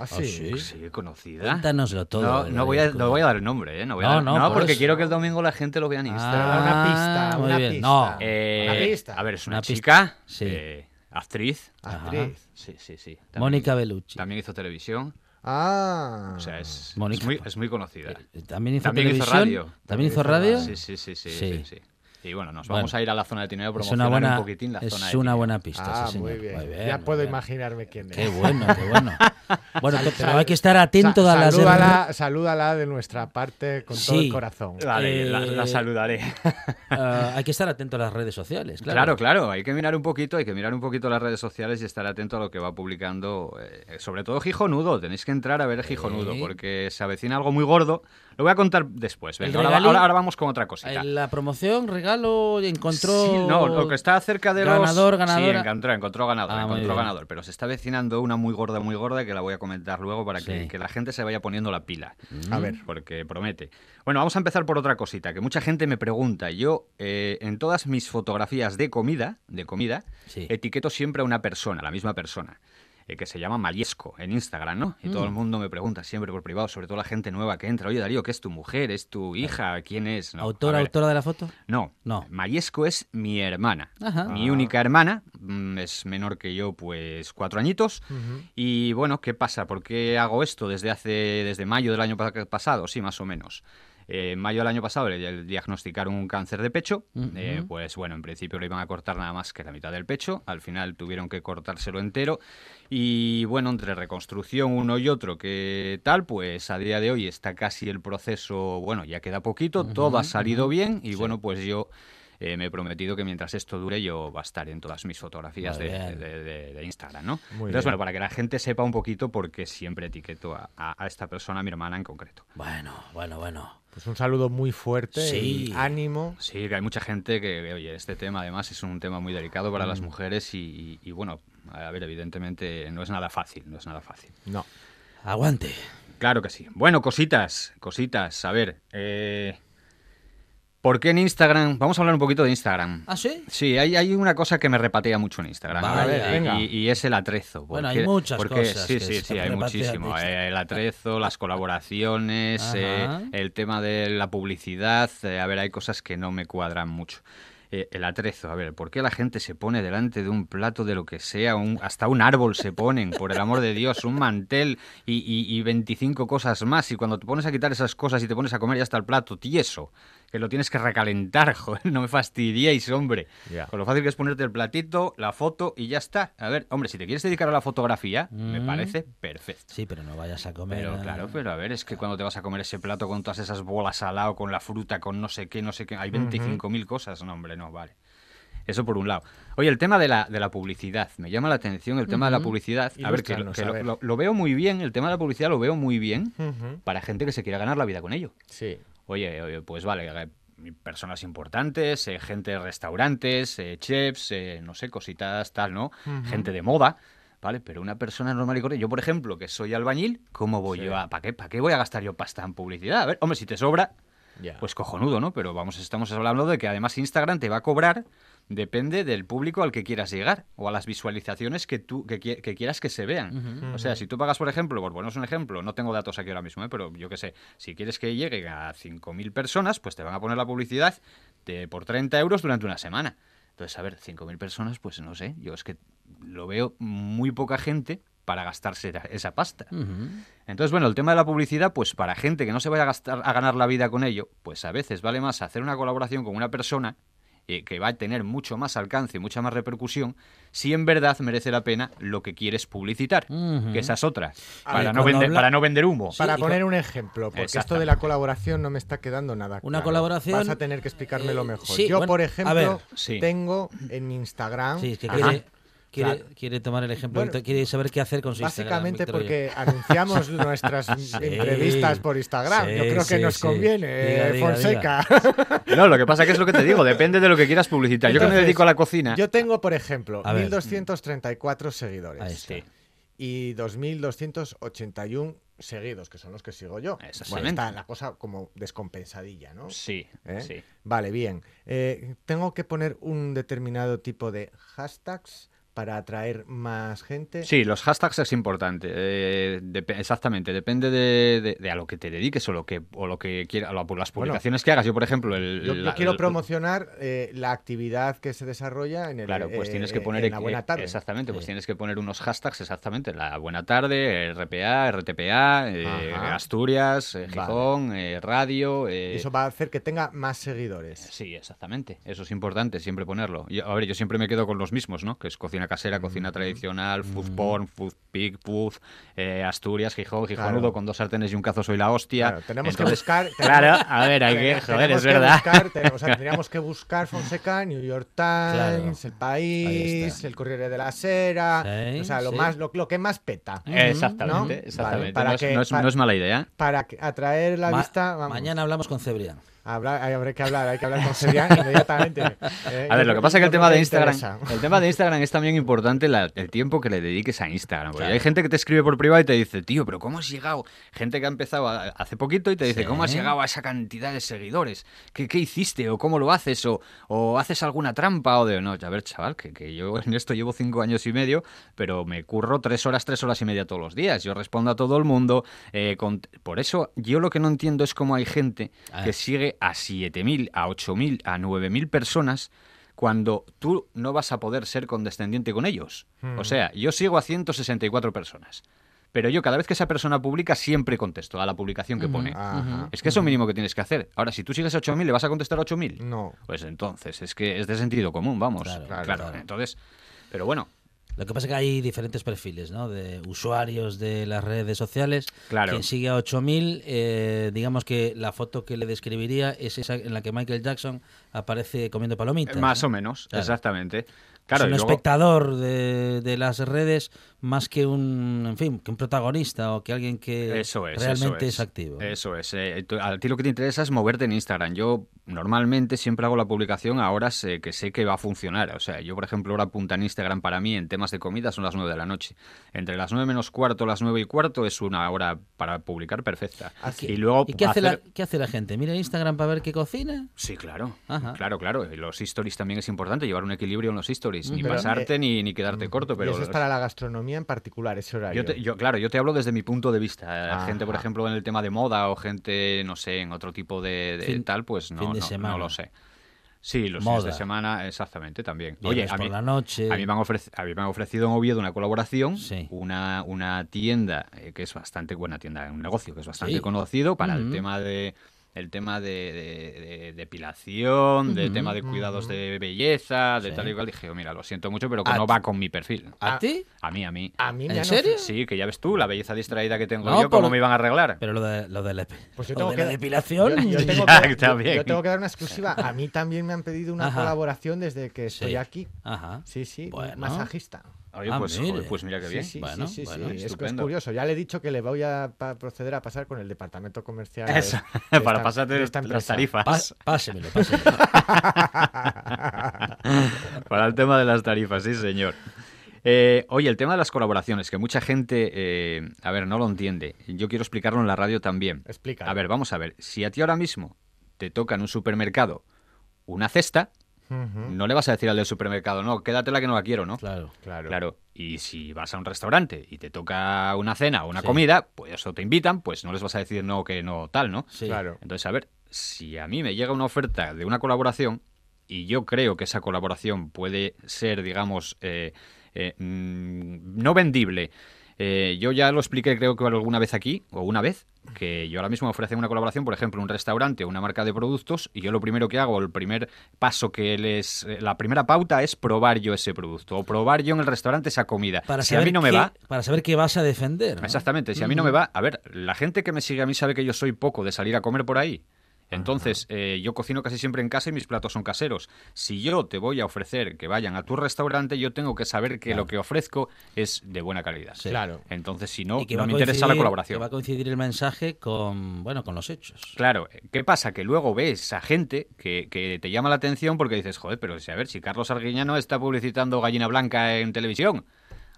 S5: ¿Ah, sí?
S8: sí? conocida.
S1: Cuéntanoslo todo.
S8: No, voy, a, no voy a dar el nombre, ¿eh? No, voy a no, no, porque quiero que el domingo la gente lo vea en Instagram.
S5: Ah, una pista, una pista. No.
S8: Eh, una pista. A ver, es una, chica, sí. eh, actriz.
S5: Actriz.
S8: Sí, sí, sí.
S1: Mónica Bellucci.
S8: También hizo televisión.
S5: Ah.
S8: O sea, es, es, muy, es muy conocida.
S1: Eh, también hizo
S8: También
S1: hizo
S8: radio.
S1: ¿También hizo radio?
S8: Sí, sí, sí, sí. sí. sí. Y bueno, nos vamos a ir a la zona de Tineo
S1: promocionar
S8: una
S1: buena,
S8: un poquitín la zona
S1: Es una buena pista,
S5: ah,
S1: sí, señor.
S5: Muy bien. ya puedo imaginarme quién es.
S1: Qué bueno, qué bueno. Bueno, pero hay que estar atento a las...
S5: Salúdala, salúdala de nuestra parte con todo el corazón.
S8: Vale, la, eh, saludaré.
S1: Uh, hay que estar atento a las redes sociales, claro.
S8: Claro, claro. Hay que mirar un poquito, hay que mirar un poquito las redes sociales y estar atento a lo que va publicando. Eh, sobre todo Gijonudo. Tenéis que entrar a ver Gijonudo porque se avecina algo muy gordo. Lo voy a contar después. ahora, ahora, vamos con otra cosita.
S1: La promoción, regalo, encontró.
S8: Sí, no, lo que está cerca de
S1: ganador,
S8: los.
S1: Ganador,
S8: Sí, encontró, encontró ganador, ah, encontró ganador. Pero se está avecinando una muy gorda, muy gorda que la voy a comentar luego para que, la gente se vaya poniendo la pila.
S5: A ver.
S8: Porque promete. Bueno, vamos a empezar por otra cosita que mucha gente me pregunta. Yo, eh, en todas mis fotografías de comida, de comida, etiqueto siempre a una persona, la misma persona. Eh, que se llama Maliesco en Instagram, ¿no? Y todo el mm. mundo me pregunta siempre por privado, sobre todo la gente nueva que entra, oye Darío, ¿qué es tu mujer? ¿Es tu hija? ¿Quién es?
S1: ¿Autora, autora de la foto?
S8: No,
S1: no.
S8: Maliesco es mi hermana, mi única hermana, mm, es menor que yo pues cuatro añitos. Y bueno, ¿qué pasa? ¿Por qué hago esto desde hace, desde mayo del año pasado? Sí, más o menos. En mayo del año pasado le diagnosticaron un cáncer de pecho. Eh, pues bueno, en principio le iban a cortar nada más que la mitad del pecho. Al final tuvieron que cortárselo entero. Y bueno, entre reconstrucción uno y otro, que tal, pues a día de hoy está casi el proceso, bueno, ya queda poquito, todo ha salido bien y bueno, pues yo eh, me he prometido que mientras esto dure yo va a estar en todas mis fotografías de, Instagram, ¿no? Entonces, bueno, para que la gente sepa un poquito porque siempre etiqueto a, esta persona, a mi hermana en concreto.
S1: Bueno, bueno, bueno.
S5: Pues un saludo muy fuerte,
S1: sí.
S5: ánimo.
S8: Sí, que hay mucha gente que, oye, este tema además es un tema muy delicado para las mm. mujeres y, y, bueno, a ver, evidentemente no es nada fácil, no es nada fácil.
S5: No.
S1: Aguante.
S8: Claro que sí. Bueno, cositas, cositas. A ver, eh, ¿Por qué en Instagram? Vamos a hablar un poquito de Instagram.
S1: ¿Ah, sí?
S8: Sí, hay, hay una cosa que me repatea mucho en Instagram. Y, es el atrezo.
S1: bueno, hay muchas cosas.
S8: Sí, sí, sí, hay muchísimo. Eh, el atrezo, las colaboraciones, eh, el tema de la publicidad. Eh, a ver, hay cosas que no me cuadran mucho. el atrezo, a ver, ¿por qué la gente se pone delante de un plato de lo que sea? Un, hasta un árbol se ponen, por el amor de Dios, un mantel y, y, y 25 cosas más. Y cuando te pones a quitar esas cosas y te pones a comer ya está el plato tieso que lo tienes que recalentar, joder, no me fastidiéis, hombre. Con lo fácil que es ponerte el platito, la foto y ya está. A ver, hombre, si te quieres dedicar a la fotografía, me mm. parece perfecto.
S1: Sí, pero no vayas a comer.
S8: Pero claro, pero a ver, es que cuando te vas a comer ese plato con todas esas bolas al lado, con la fruta, con no sé qué, no sé qué, hay 25.000 cosas, no, hombre, no, vale. Eso por un lado. Oye, el tema de la, de la publicidad, me llama la atención el tema de la publicidad. A ver, que, lo, veo muy bien, el tema de la publicidad lo veo muy bien para gente que se quiera ganar la vida con ello.
S5: Sí.
S8: Oye, pues vale, eh, personas importantes, eh, gente de restaurantes, eh, chefs, no sé, cositas tal, ¿no? Gente de moda. ¿vale? Pero una persona normal y corriente, yo por ejemplo, que soy albañil, ¿cómo voy yo a, ¿para qué, ¿para qué voy a gastar yo pasta en publicidad? A ver, hombre, si te sobra, pues cojonudo, ¿no? Pero vamos, estamos hablando de que además Instagram te va a cobrar depende del público al que quieras llegar o a las visualizaciones que tú que, quieras que se vean. O sea, si tú pagas, por ejemplo, por ponernos un ejemplo, no tengo datos aquí ahora mismo, ¿eh? pero yo qué sé, si quieres que llegue a 5.000 personas, pues te van a poner la publicidad de, por 30 euros durante una semana. Entonces, a ver, 5.000 personas, pues no sé, yo es que lo veo muy poca gente para gastarse esa pasta. Entonces, bueno, el tema de la publicidad, pues para gente que no se vaya a, gastar, a ganar la vida con ello, pues a veces vale más hacer una colaboración con una persona eh, que va a tener mucho más alcance, mucha más repercusión, si en verdad merece la pena lo que quieres publicitar, que esas otras, para, no vender, para no vender humo.
S5: para poner un ejemplo, porque esto de la colaboración no me está quedando nada
S1: Una colaboración...
S5: Vas a tener que explicármelo mejor. Yo, por ejemplo, tengo en mi Instagram...
S1: Sí, que Quiere, quiere, tomar el ejemplo, quiere saber qué hacer con su
S5: Básicamente porque anunciamos nuestras entrevistas por Instagram. Yo creo que nos conviene, Fonseca.
S8: No, lo que pasa que es lo que te digo, depende de lo que quieras publicitar. yo que me dedico a la cocina.
S5: Yo tengo, por ejemplo, 1.234 seguidores.
S1: Ahí
S5: Y 2.281 seguidos, que son los que sigo yo.
S8: Bueno,
S5: está la cosa como descompensadilla, ¿no?
S8: Sí, ¿Eh? sí.
S5: Vale, bien. Eh, tengo que poner un determinado tipo de hashtags para atraer más gente.
S8: Sí, los hashtags es importante. Eh, exactamente, depende de, a lo que te dediques o lo que o lo que quieras, las publicaciones que hagas. Yo, por ejemplo, el,
S5: yo, quiero promocionar eh, la actividad que se desarrolla en el
S8: Claro, pues tienes que eh, poner
S5: la buena tarde.
S8: Exactamente, pues tienes que poner unos hashtags exactamente, la buena tarde, RPA, RTPA, Asturias, Gijón, radio.
S5: Eso va a hacer que tenga más seguidores.
S8: Sí, exactamente. Eso es importante siempre ponerlo. a ver, yo siempre me quedo con los mismos, ¿no? Que es cocina casera, cocina tradicional, food porn, food pig, food, eh, Asturias, Gijón, Gijonudo, con dos sartenes y un cazo soy la hostia.
S5: tenemos que buscar...
S8: claro, a ver, hay que... Joder, es verdad.
S5: tendríamos que buscar Fonseca, New York Times, El País, El Corriere de la Sera... o sea, lo, más, lo, que más peta.
S8: Exactamente, exactamente. no, es, no, es, mala idea.
S5: Para atraer la vista...
S1: Mañana hablamos con Cebrián.
S5: Habrá, hay, que hablar, hay que hablar con Serian inmediatamente.
S8: Eh, a ver, lo que pasa es que el tema de Instagram, el tema de Instagram es también importante el tiempo que le dediques a Instagram. Porque hay gente que te escribe por privado y te dice, tío, pero ¿cómo has llegado? Gente que ha empezado hace poquito y te dice, ¿cómo has llegado a esa cantidad de seguidores? ¿Qué, qué hiciste? ¿O cómo lo haces? ¿O, o haces alguna trampa? O de, no, a ver, chaval, que, que, yo en esto llevo cinco años y medio, pero me curro tres horas, tres horas y media todos los días. Yo respondo a todo el mundo. Eh, por eso, yo lo que no entiendo es cómo hay gente que sigue a 7.000, a 8.000, a 9.000 personas cuando tú no vas a poder ser condescendiente con ellos. O hmm. sea, yo sigo a 164 personas. pero yo cada vez que esa persona publica siempre contesto a la publicación que pone. Es que es lo mínimo que tienes que hacer. Ahora, si tú sigues a 8.000, ¿le vas a contestar a 8.000?
S5: No.
S8: Pues entonces, es que es de sentido común, vamos. Claro, Entonces, pero bueno,
S1: lo que pasa es que hay diferentes perfiles, ¿no? De usuarios de las redes sociales.
S8: Claro.
S1: Quien sigue a 8000, eh, digamos que la foto que le describiría es esa en la que Michael Jackson aparece comiendo palomitas.
S8: Más o menos, exactamente
S1: es un espectador de, las redes más que un, en fin, que un protagonista o que alguien que realmente es, activo.
S8: Eso es. Eh, a ti lo que te interesa es moverte en Instagram. Yo normalmente siempre hago la publicación a horas eh, que sé que va a funcionar. O sea, yo, por ejemplo, hora punta en Instagram para mí en temas de comida son las 9 de la noche. Entre las 9 menos cuarto, las 9 y cuarto es una hora para publicar perfecta.
S1: Y luego qué, hace la, qué hace la gente? ¿Mira Instagram para ver qué cocina?
S8: Sí, claro. Claro, claro. los stories también es importante, llevar un equilibrio en los stories ni pasarte ni, ni, quedarte corto. Pero
S5: eso es para la gastronomía en particular, ese horario.
S8: Yo, claro, yo te hablo desde mi punto de vista. Gente, por ejemplo, en el tema de moda o gente, no sé, en otro tipo de, tal, pues no, no, lo sé. Sí, los fines de semana, exactamente, también.
S1: Oye, a mí,
S8: la
S1: noche.
S8: A mí, me han ofrecido, a mí me han ofrecido en Oviedo una colaboración, una, una tienda eh, que es bastante buena tienda, un negocio que es bastante conocido para el tema de el tema de, depilación, de tema de cuidados de belleza, de tal y cual. Dije, oh, mira, lo siento mucho, pero que no va con mi perfil.
S1: ¿A, ti?
S8: A mí, a mí.
S5: ¿A mí
S1: ¿En serio?
S8: Sí, que ya ves tú, la belleza distraída que tengo yo, ¿cómo me iban a arreglar?
S1: Pero lo de, lo de, la,
S5: pues yo tengo que,
S1: depilación...
S5: Yo, tengo que, yo, tengo que, dar una exclusiva. A mí también me han pedido una colaboración desde que estoy aquí.
S1: Ajá.
S5: Sí, sí, masajista.
S8: Oye, pues, pues, mira qué bien.
S5: Sí, sí, sí, es, curioso. Ya le he dicho que le voy a proceder a pasar con el departamento comercial.
S8: para pasarte las tarifas.
S1: pásemelo,
S8: para el tema de las tarifas, sí, señor. Eh, oye, el tema de las colaboraciones, que mucha gente, eh, a ver, no lo entiende. Yo quiero explicarlo en la radio también.
S5: Explica.
S8: A ver, vamos a ver. Si a ti ahora mismo te toca en un supermercado una cesta, no le vas a decir al del supermercado, no, quédatela que no la quiero, ¿no?
S1: Claro,
S8: claro. Claro. Y si vas a un restaurante y te toca una cena o una comida, pues eso te invitan, pues no les vas a decir no, que no, tal, ¿no?
S5: Sí. Claro.
S8: Entonces, a ver, si a mí me llega una oferta de una colaboración y yo creo que esa colaboración puede ser, digamos, eh, eh, mm, no vendible, eh, yo ya lo expliqué creo que alguna vez aquí, o una vez, que yo ahora mismo me ofrecen una colaboración, por ejemplo, un restaurante o una marca de productos, y yo lo primero que hago, el primer paso que les... Eh, la primera pauta es probar yo ese producto, o probar yo en el restaurante esa comida.
S1: Para si a mí no me va... Para saber qué vas a defender.
S8: Exactamente, si a mí no me va... A ver, la gente que me sigue a mí sabe que yo soy poco de salir a comer por ahí. Entonces, eh, yo cocino casi siempre en casa y mis platos son caseros. Si yo te voy a ofrecer que vayan a tu restaurante, yo tengo que saber que lo que ofrezco es de buena calidad.
S5: Claro.
S8: Entonces, si no, no me interesa la colaboración.
S1: Que va a coincidir el mensaje con, bueno, con los hechos.
S8: Claro. ¿Qué pasa? Que luego ves a gente que, que te llama la atención porque dices, joder, pero a ver, si Carlos Arguiñano está publicitando gallina blanca en televisión,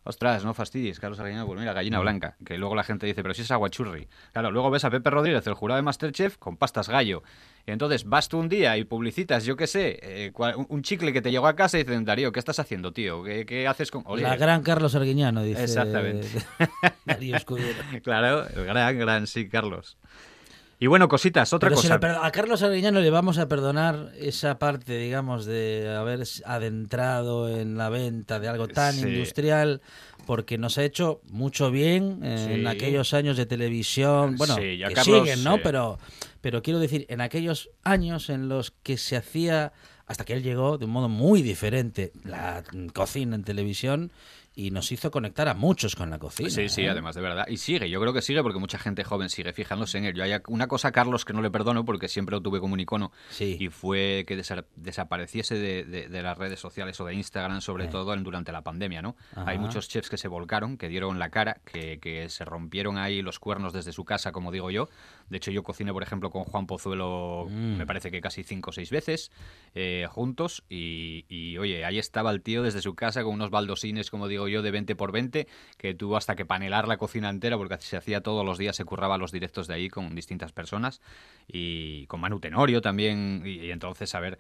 S8: Ostras, no fastidies, Carlos Arguiñano, pues mira, gallina mm. blanca. Que luego la gente dice, pero si es aguachurri. Claro, luego ves a Pepe Rodríguez, el jurado de Masterchef, con pastas gallo. Y entonces vas tú un día y publicitas, yo qué sé, eh, un chicle que te llegó a casa y dicen, Darío, ¿qué estás haciendo, tío? ¿Qué, haces con...?
S1: La gran Carlos Arguiñano, dice.
S8: Exactamente.
S1: Darío Escudero.
S8: claro, el gran, gran, sí, Carlos. Y bueno, cositas, otra cosa.
S1: a Carlos Arguiñano le vamos a perdonar esa parte, digamos, de haber adentrado en la venta de algo tan industrial, porque nos ha hecho mucho bien en aquellos años de televisión. Bueno, que siguen, ¿no? Pero, pero quiero decir, en aquellos años en los que se hacía, hasta que él llegó de un modo muy diferente, la cocina en televisión y nos hizo conectar a muchos con la cocina.
S8: Sí, sí,
S1: ¿eh?
S8: además de verdad. Y sigue, yo creo que sigue porque mucha gente joven sigue fijándose en él. Yo hay una cosa, Carlos, que no le perdono porque siempre lo tuve como un icono y fue que desapareciese de, las redes sociales o de Instagram, sobre todo durante la pandemia, ¿no? Hay muchos chefs que se volcaron, que dieron la cara, que, que se rompieron ahí los cuernos desde su casa, como digo yo. De hecho, yo cociné, por ejemplo, con Juan Pozuelo, mm. me parece que casi cinco o seis veces eh, juntos. Y, y, oye, ahí estaba el tío desde su casa con unos baldosines, como digo yo, de 20 por 20, que tuvo hasta que panelar la cocina entera, porque se hacía todos los días, se curraba los directos de ahí con distintas personas. Y con Manu Tenorio también. y entonces, a ver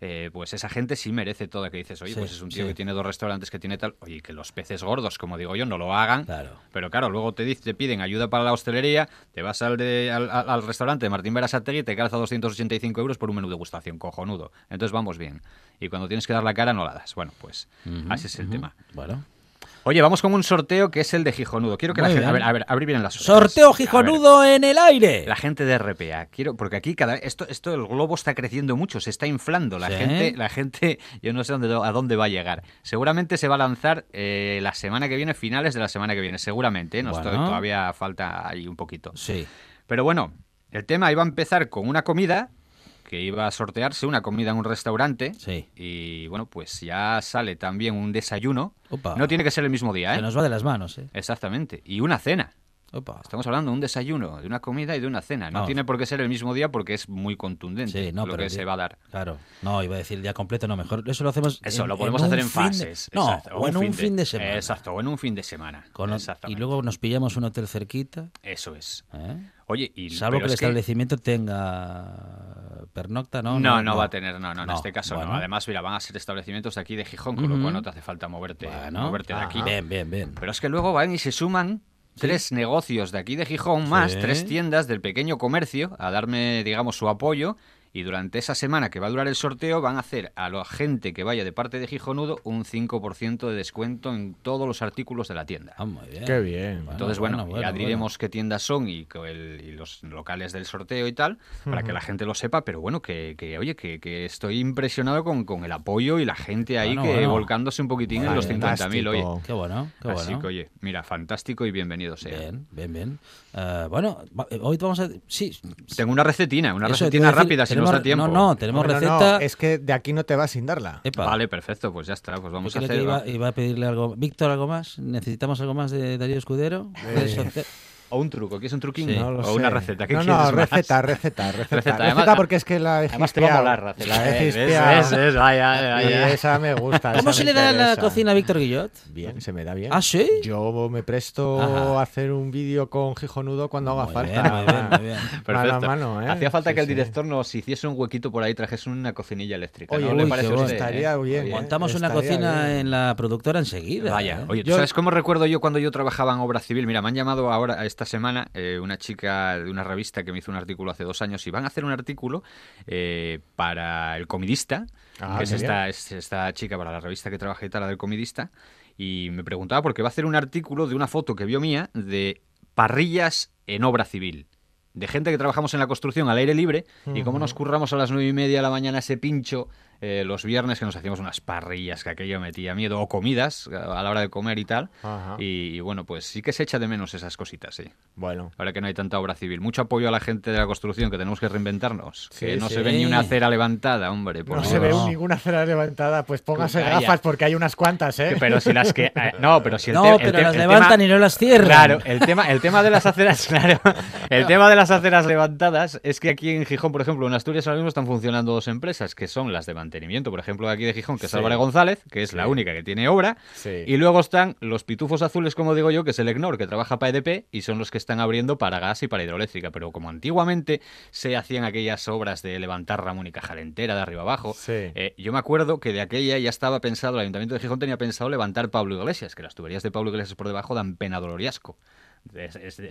S8: eh, pues esa gente sí merece todo que dices, oye, pues es un tío que tiene dos restaurantes, que tiene tal, oye, que los peces gordos, como digo yo, no lo hagan.
S1: Claro.
S8: Pero claro, luego te, te piden ayuda para la hostelería, te vas al, de, al, restaurante de Martín Berasategui y te calza 285 euros por un menú de gustación, cojonudo. Entonces vamos bien. Y cuando tienes que dar la cara, no la das. Bueno, pues así es el tema.
S1: Bueno.
S8: Oye, vamos con un sorteo que es el de Gijonudo. Quiero que la gente. A ver, a ver, abrir bien las
S1: Sorteo Gijonudo en el aire.
S8: La gente de RPA. Quiero, porque aquí cada esto, esto, el globo está creciendo mucho, se está inflando. La gente, la gente, yo no sé dónde, a dónde va a llegar. Seguramente se va a lanzar eh, la semana que viene, finales de la semana que viene. Seguramente, ¿eh? no estoy, todavía falta ahí un poquito.
S1: Sí.
S8: Pero bueno, el tema iba a empezar con una comida que iba a sortearse una comida en un restaurante.
S1: Sí.
S8: Y bueno, pues ya sale también un desayuno. No tiene que ser el mismo día, ¿eh?
S1: Se nos va de las manos, ¿eh?
S8: Exactamente. Y una cena. Estamos hablando de un desayuno, de una comida y de una cena. No tiene por qué ser el mismo día porque es muy contundente lo que se va a dar.
S1: Claro. No, iba a decir el día completo, no, mejor. Eso lo hacemos.
S8: Eso lo podemos hacer en fases.
S1: no, o en un fin de, semana.
S8: Exacto, o en un fin de semana.
S1: y luego nos pillamos un hotel cerquita.
S8: Eso es.
S1: ¿Eh?
S8: Oye, y,
S1: Salvo que el establecimiento tenga pernocta, ¿no?
S8: No, no, va a tener, no, no, en este caso no. Además, mira, van a ser establecimientos aquí de Gijón, con lo cual no te hace falta moverte, moverte de aquí.
S1: Bien, bien, bien.
S8: Pero es que luego van y se suman tres negocios de aquí de Gijón más tres tiendas del pequeño comercio a darme, digamos, su apoyo y durante esa semana que va a durar el sorteo van a hacer a la gente que vaya de parte de Gijonudo un 5% de descuento en todos los artículos de la tienda.
S1: Ah, muy bien.
S5: Qué bien.
S8: Entonces, bueno, ya diremos qué tiendas son y, los locales del sorteo y tal, para que la gente lo sepa, pero bueno, que, oye, que, estoy impresionado con, con, el apoyo y la gente ahí que volcándose un poquitín en los 50.000, oye.
S1: Qué bueno, qué bueno.
S8: Así que, oye, mira, fantástico y bienvenido sea.
S1: Bien, bien, bien. Eh, bueno, hoy vamos a... Sí.
S8: Tengo una recetina, una recetina rápida, si no tiempo.
S1: No, no, tenemos receta.
S5: es que de aquí no te vas sin darla.
S8: Vale, perfecto, pues ya está, pues vamos a hacer.
S1: Iba, a pedirle algo. Víctor, ¿algo más? ¿Necesitamos algo más de Darío Escudero?
S8: O un truco, ¿quieres un truquín? o una receta. ¿Qué
S5: no,
S8: no,
S5: receta, receta, receta, receta. Receta porque es que la he
S8: Además te va a molar,
S5: receta. La he es,
S8: es, vaya, vaya.
S5: esa me gusta.
S1: ¿Cómo se le da la cocina a Víctor Guillot?
S5: Bien, se me da bien.
S1: ¿Ah, sí?
S5: Yo me presto a hacer un vídeo con Gijonudo cuando haga falta.
S1: Bien, muy bien, muy bien.
S8: Perfecto. Mano, ¿eh? Hacía falta que el director nos hiciese un huequito por ahí, trajese una cocinilla eléctrica.
S5: Oye,
S8: ¿no
S5: le parece usted, estaría bien.
S1: Montamos una cocina en la productora enseguida.
S8: Vaya, oye, ¿tú sabes cómo recuerdo yo cuando yo trabajaba en obra civil? Mira, me han llamado ahora esta semana una chica de una revista que me hizo un artículo hace dos años y van a hacer un artículo eh, para el comidista, ah, que es esta, esta, chica para la revista que trabaja y tal, la del comidista, y me preguntaba por qué va a hacer un artículo de una foto que vio mía de parrillas en obra civil de gente que trabajamos en la construcción al aire libre y cómo nos curramos a las nueve y media de la mañana ese pincho eh, los viernes que nos hacíamos unas parrillas que aquello metía miedo, o comidas a la hora de comer y tal. Y, bueno, pues sí que se echa de menos esas cositas, sí.
S5: Bueno.
S8: Ahora que no hay tanta obra civil. Mucho apoyo a la gente de la construcción, que tenemos que reinventarnos. que no se ve ni una acera levantada, hombre.
S5: no se ve ninguna acera levantada, pues póngase gafas porque hay unas cuantas, ¿eh?
S8: Pero si las que... Eh, no, pero si el
S1: No, pero las levantan y no las cierran.
S8: Claro, el tema, el tema de las aceras, claro. El tema de las aceras levantadas es que aquí en Gijón, por ejemplo, en Asturias ahora mismo están funcionando dos empresas, que son las de mantenimiento, por ejemplo, aquí de Gijón, que es Álvaro González, que es la única que tiene obra. Y luego están los pitufos azules, como digo yo, que es el EGNOR, que trabaja para EDP y son los que están abriendo para gas y para hidroeléctrica. Pero como antiguamente se hacían aquellas obras de levantar Ramón y Cajalentera de arriba abajo, eh, yo me acuerdo que de aquella ya estaba pensado, el Ayuntamiento de Gijón tenía pensado levantar Pablo Iglesias, que las tuberías de Pablo Iglesias por debajo dan pena doloriasco.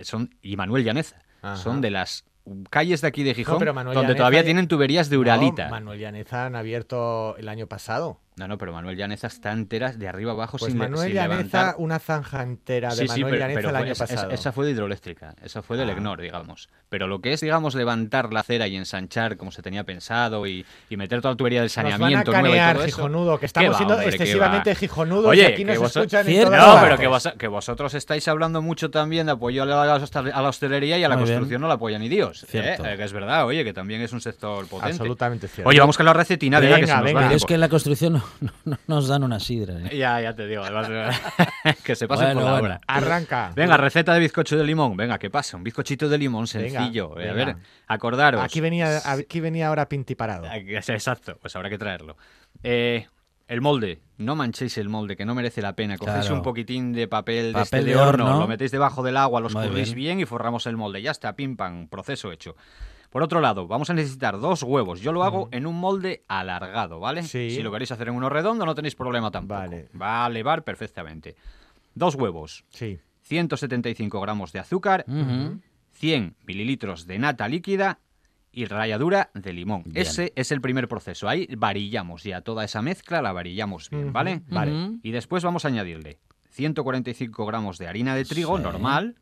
S8: son, y Manuel Llaneza. Son de las calles de aquí de Gijón donde todavía tienen tuberías de Uralita.
S5: Manuel Llaneza han abierto el año pasado.
S8: No, no, pero Manuel Llaneza está entera de arriba abajo
S5: pues
S8: sin
S5: Manuel Llaneza, una zanja entera de Manuel Llaneza el año pasado.
S8: Esa, fue de hidroeléctrica, esa fue del EGNOR, digamos. Pero lo que es, digamos, levantar la acera y ensanchar como se tenía pensado y, meter toda la tubería del saneamiento
S5: Nos van
S8: a canear,
S5: gijonudo, que estamos siendo excesivamente gijonudos
S8: Oye,
S5: y aquí nos escuchan en
S8: No, pero que, que, vosotros estáis hablando mucho también de apoyo a la, hostelería y a la construcción no la apoyan ni Dios. ¿eh? Eh, que es verdad, oye, que también es un sector potente.
S5: Absolutamente cierto.
S8: Oye, vamos con la recetina, venga, que se nos
S1: venga. es que en la construcción no, nos dan una sidra. ¿eh?
S8: Ya, ya te digo. que se pase por la obra.
S5: Arranca.
S8: Venga, receta de bizcocho de limón. Venga, ¿qué pasa? Un bizcochito de limón sencillo. A ver, acordaros.
S5: Aquí venía, aquí venía ahora pintiparado.
S8: Exacto, pues habrá que traerlo. Eh, el molde, no manchéis el molde, que no merece la pena. Cogéis un poquitín de papel, de, este de, horno, lo metéis debajo del agua, lo escurrís bien. y forramos el molde. Ya está, pim pam, proceso hecho. Por otro lado, vamos a necesitar dos huevos. Yo lo hago en un molde alargado, ¿vale? Si lo queréis hacer en uno redondo, no tenéis problema tampoco. Vale. Va a elevar perfectamente. Dos huevos.
S5: Sí.
S8: 175 gramos de azúcar. 100 mililitros de nata líquida y ralladura de limón. Ese es el primer proceso. Ahí varillamos ya toda esa mezcla, la varillamos bien, ¿vale? Vale. Y después vamos a añadirle 145 gramos de harina de trigo normal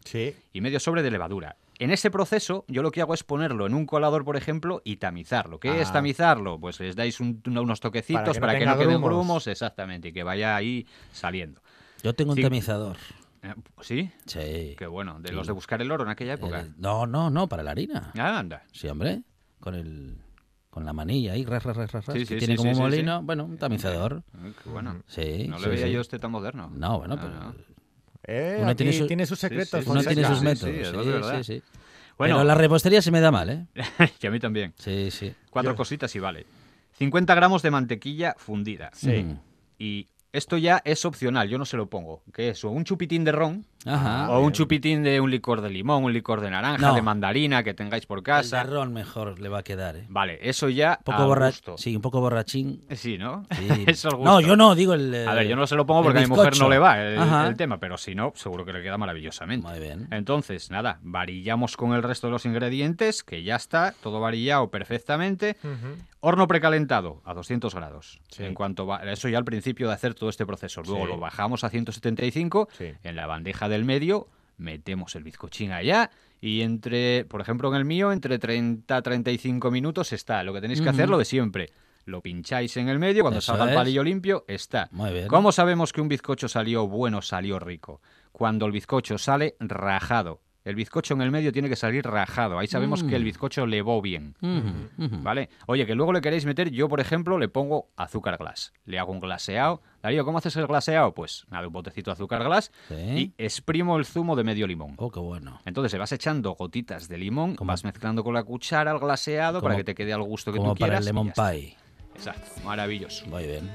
S8: y medio sobre de levadura. En ese proceso, yo lo que hago es ponerlo en un colador, por ejemplo, y tamizarlo. ¿Qué es ah. tamizarlo? Pues les dais unos toquecitos para que no, queden grumos, exactamente, y que vaya ahí saliendo.
S1: Yo tengo un tamizador.
S8: Eh, ¿Sí?
S1: Sí.
S8: Qué bueno. ¿De los de buscar el oro en aquella época?
S1: no, no, no, para la harina.
S8: Ah, anda.
S1: Sí, hombre. Con el con la manilla ahí, ras, ras, ras, ras, que tiene como un molino, bueno, un tamizador.
S8: Qué bueno.
S1: Sí,
S8: no le veía yo este tan moderno.
S1: No, bueno, pero...
S5: Eh, uno tiene, sus secretos.
S1: uno tiene sus métodos. Sí, sí, Bueno, pero la repostería se me da mal, ¿eh?
S8: y a mí también.
S1: Sí, sí.
S8: Cuatro cositas y vale. 50 gramos de mantequilla fundida.
S1: Sí.
S8: Y esto ya es opcional, yo no se lo pongo. ¿Qué es? un chupitín de ron o un chupitín de un licor de limón, un licor de naranja, de mandarina que tengáis por casa.
S1: El de ron mejor le va a quedar, ¿eh?
S8: Vale, eso ya
S1: poco borracho. Sí, un poco borrachín.
S8: Sí, ¿no?
S1: Sí. No, yo no, digo el...
S8: A ver, yo no se lo pongo porque a mi mujer no le va el, tema, pero si no, seguro que le queda maravillosamente.
S1: Muy bien.
S8: Entonces, nada, varillamos con el resto de los ingredientes, que ya está, todo varillado perfectamente. Horno precalentado a 200 grados. En cuanto va, eso ya al principio de hacer todo este proceso. Luego lo bajamos a 175 en la bandeja del medio, metemos el bizcochín allá y entre, por ejemplo, en el mío, entre 30 a 35 minutos está. Lo que tenéis que hacer lo de siempre. Lo pincháis en el medio, cuando salga el palillo limpio, está.
S1: Muy bien.
S8: ¿Cómo sabemos que un bizcocho salió bueno, salió rico? Cuando el bizcocho sale rajado el bizcocho en el medio tiene que salir rajado. Ahí sabemos que el mm. bizcocho levó bien. ¿Vale? Oye, que luego le queréis meter, yo por ejemplo le pongo azúcar glass. Le hago un glaseado. Darío, ¿cómo haces el glaseado? Pues nada, un botecito de azúcar glass y exprimo el zumo de medio limón.
S1: Oh, qué bueno.
S8: Entonces se vas echando gotitas de limón, vas mezclando con la cuchara el glaseado para que te quede al gusto que tú quieras.
S1: Para el lemon pie.
S8: Exacto, maravilloso.
S1: Muy bien.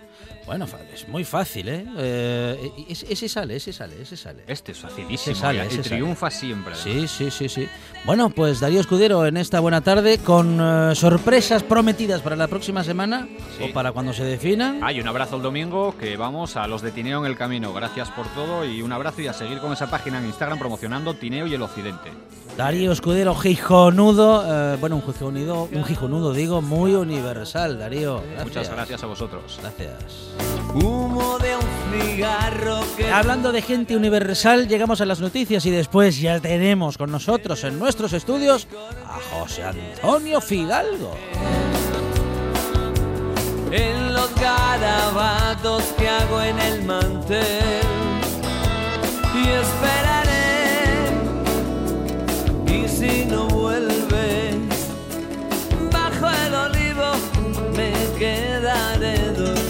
S1: Bueno, es muy fácil, ¿eh? eh ese sale, ese sale, ese sale.
S8: Este es facilísimo, sale, ese triunfa siempre.
S1: Sí, sí, sí, sí. Bueno, pues Darío Escudero en esta buena tarde con eh, sorpresas prometidas para la próxima semana o para cuando se definan.
S8: Hay un abrazo el domingo que vamos a los de Tineo en el camino. Gracias por todo y un abrazo y a seguir con esa página en Instagram promocionando Tineo y el Occidente.
S1: Darío Escudero, Gijonudo, eh, bueno, un Gijonudo, un Gijonudo digo, muy universal, Darío.
S8: Muchas gracias a vosotros.
S1: Gracias.
S7: Humo de un cigarro
S1: Hablando de gente universal, llegamos a las noticias y después ya tenemos con nosotros en nuestros estudios a José Antonio Fidalgo.
S7: En los garabatos que hago en el mantel y si no vuelves, bajo el olivo me quedaré dormido.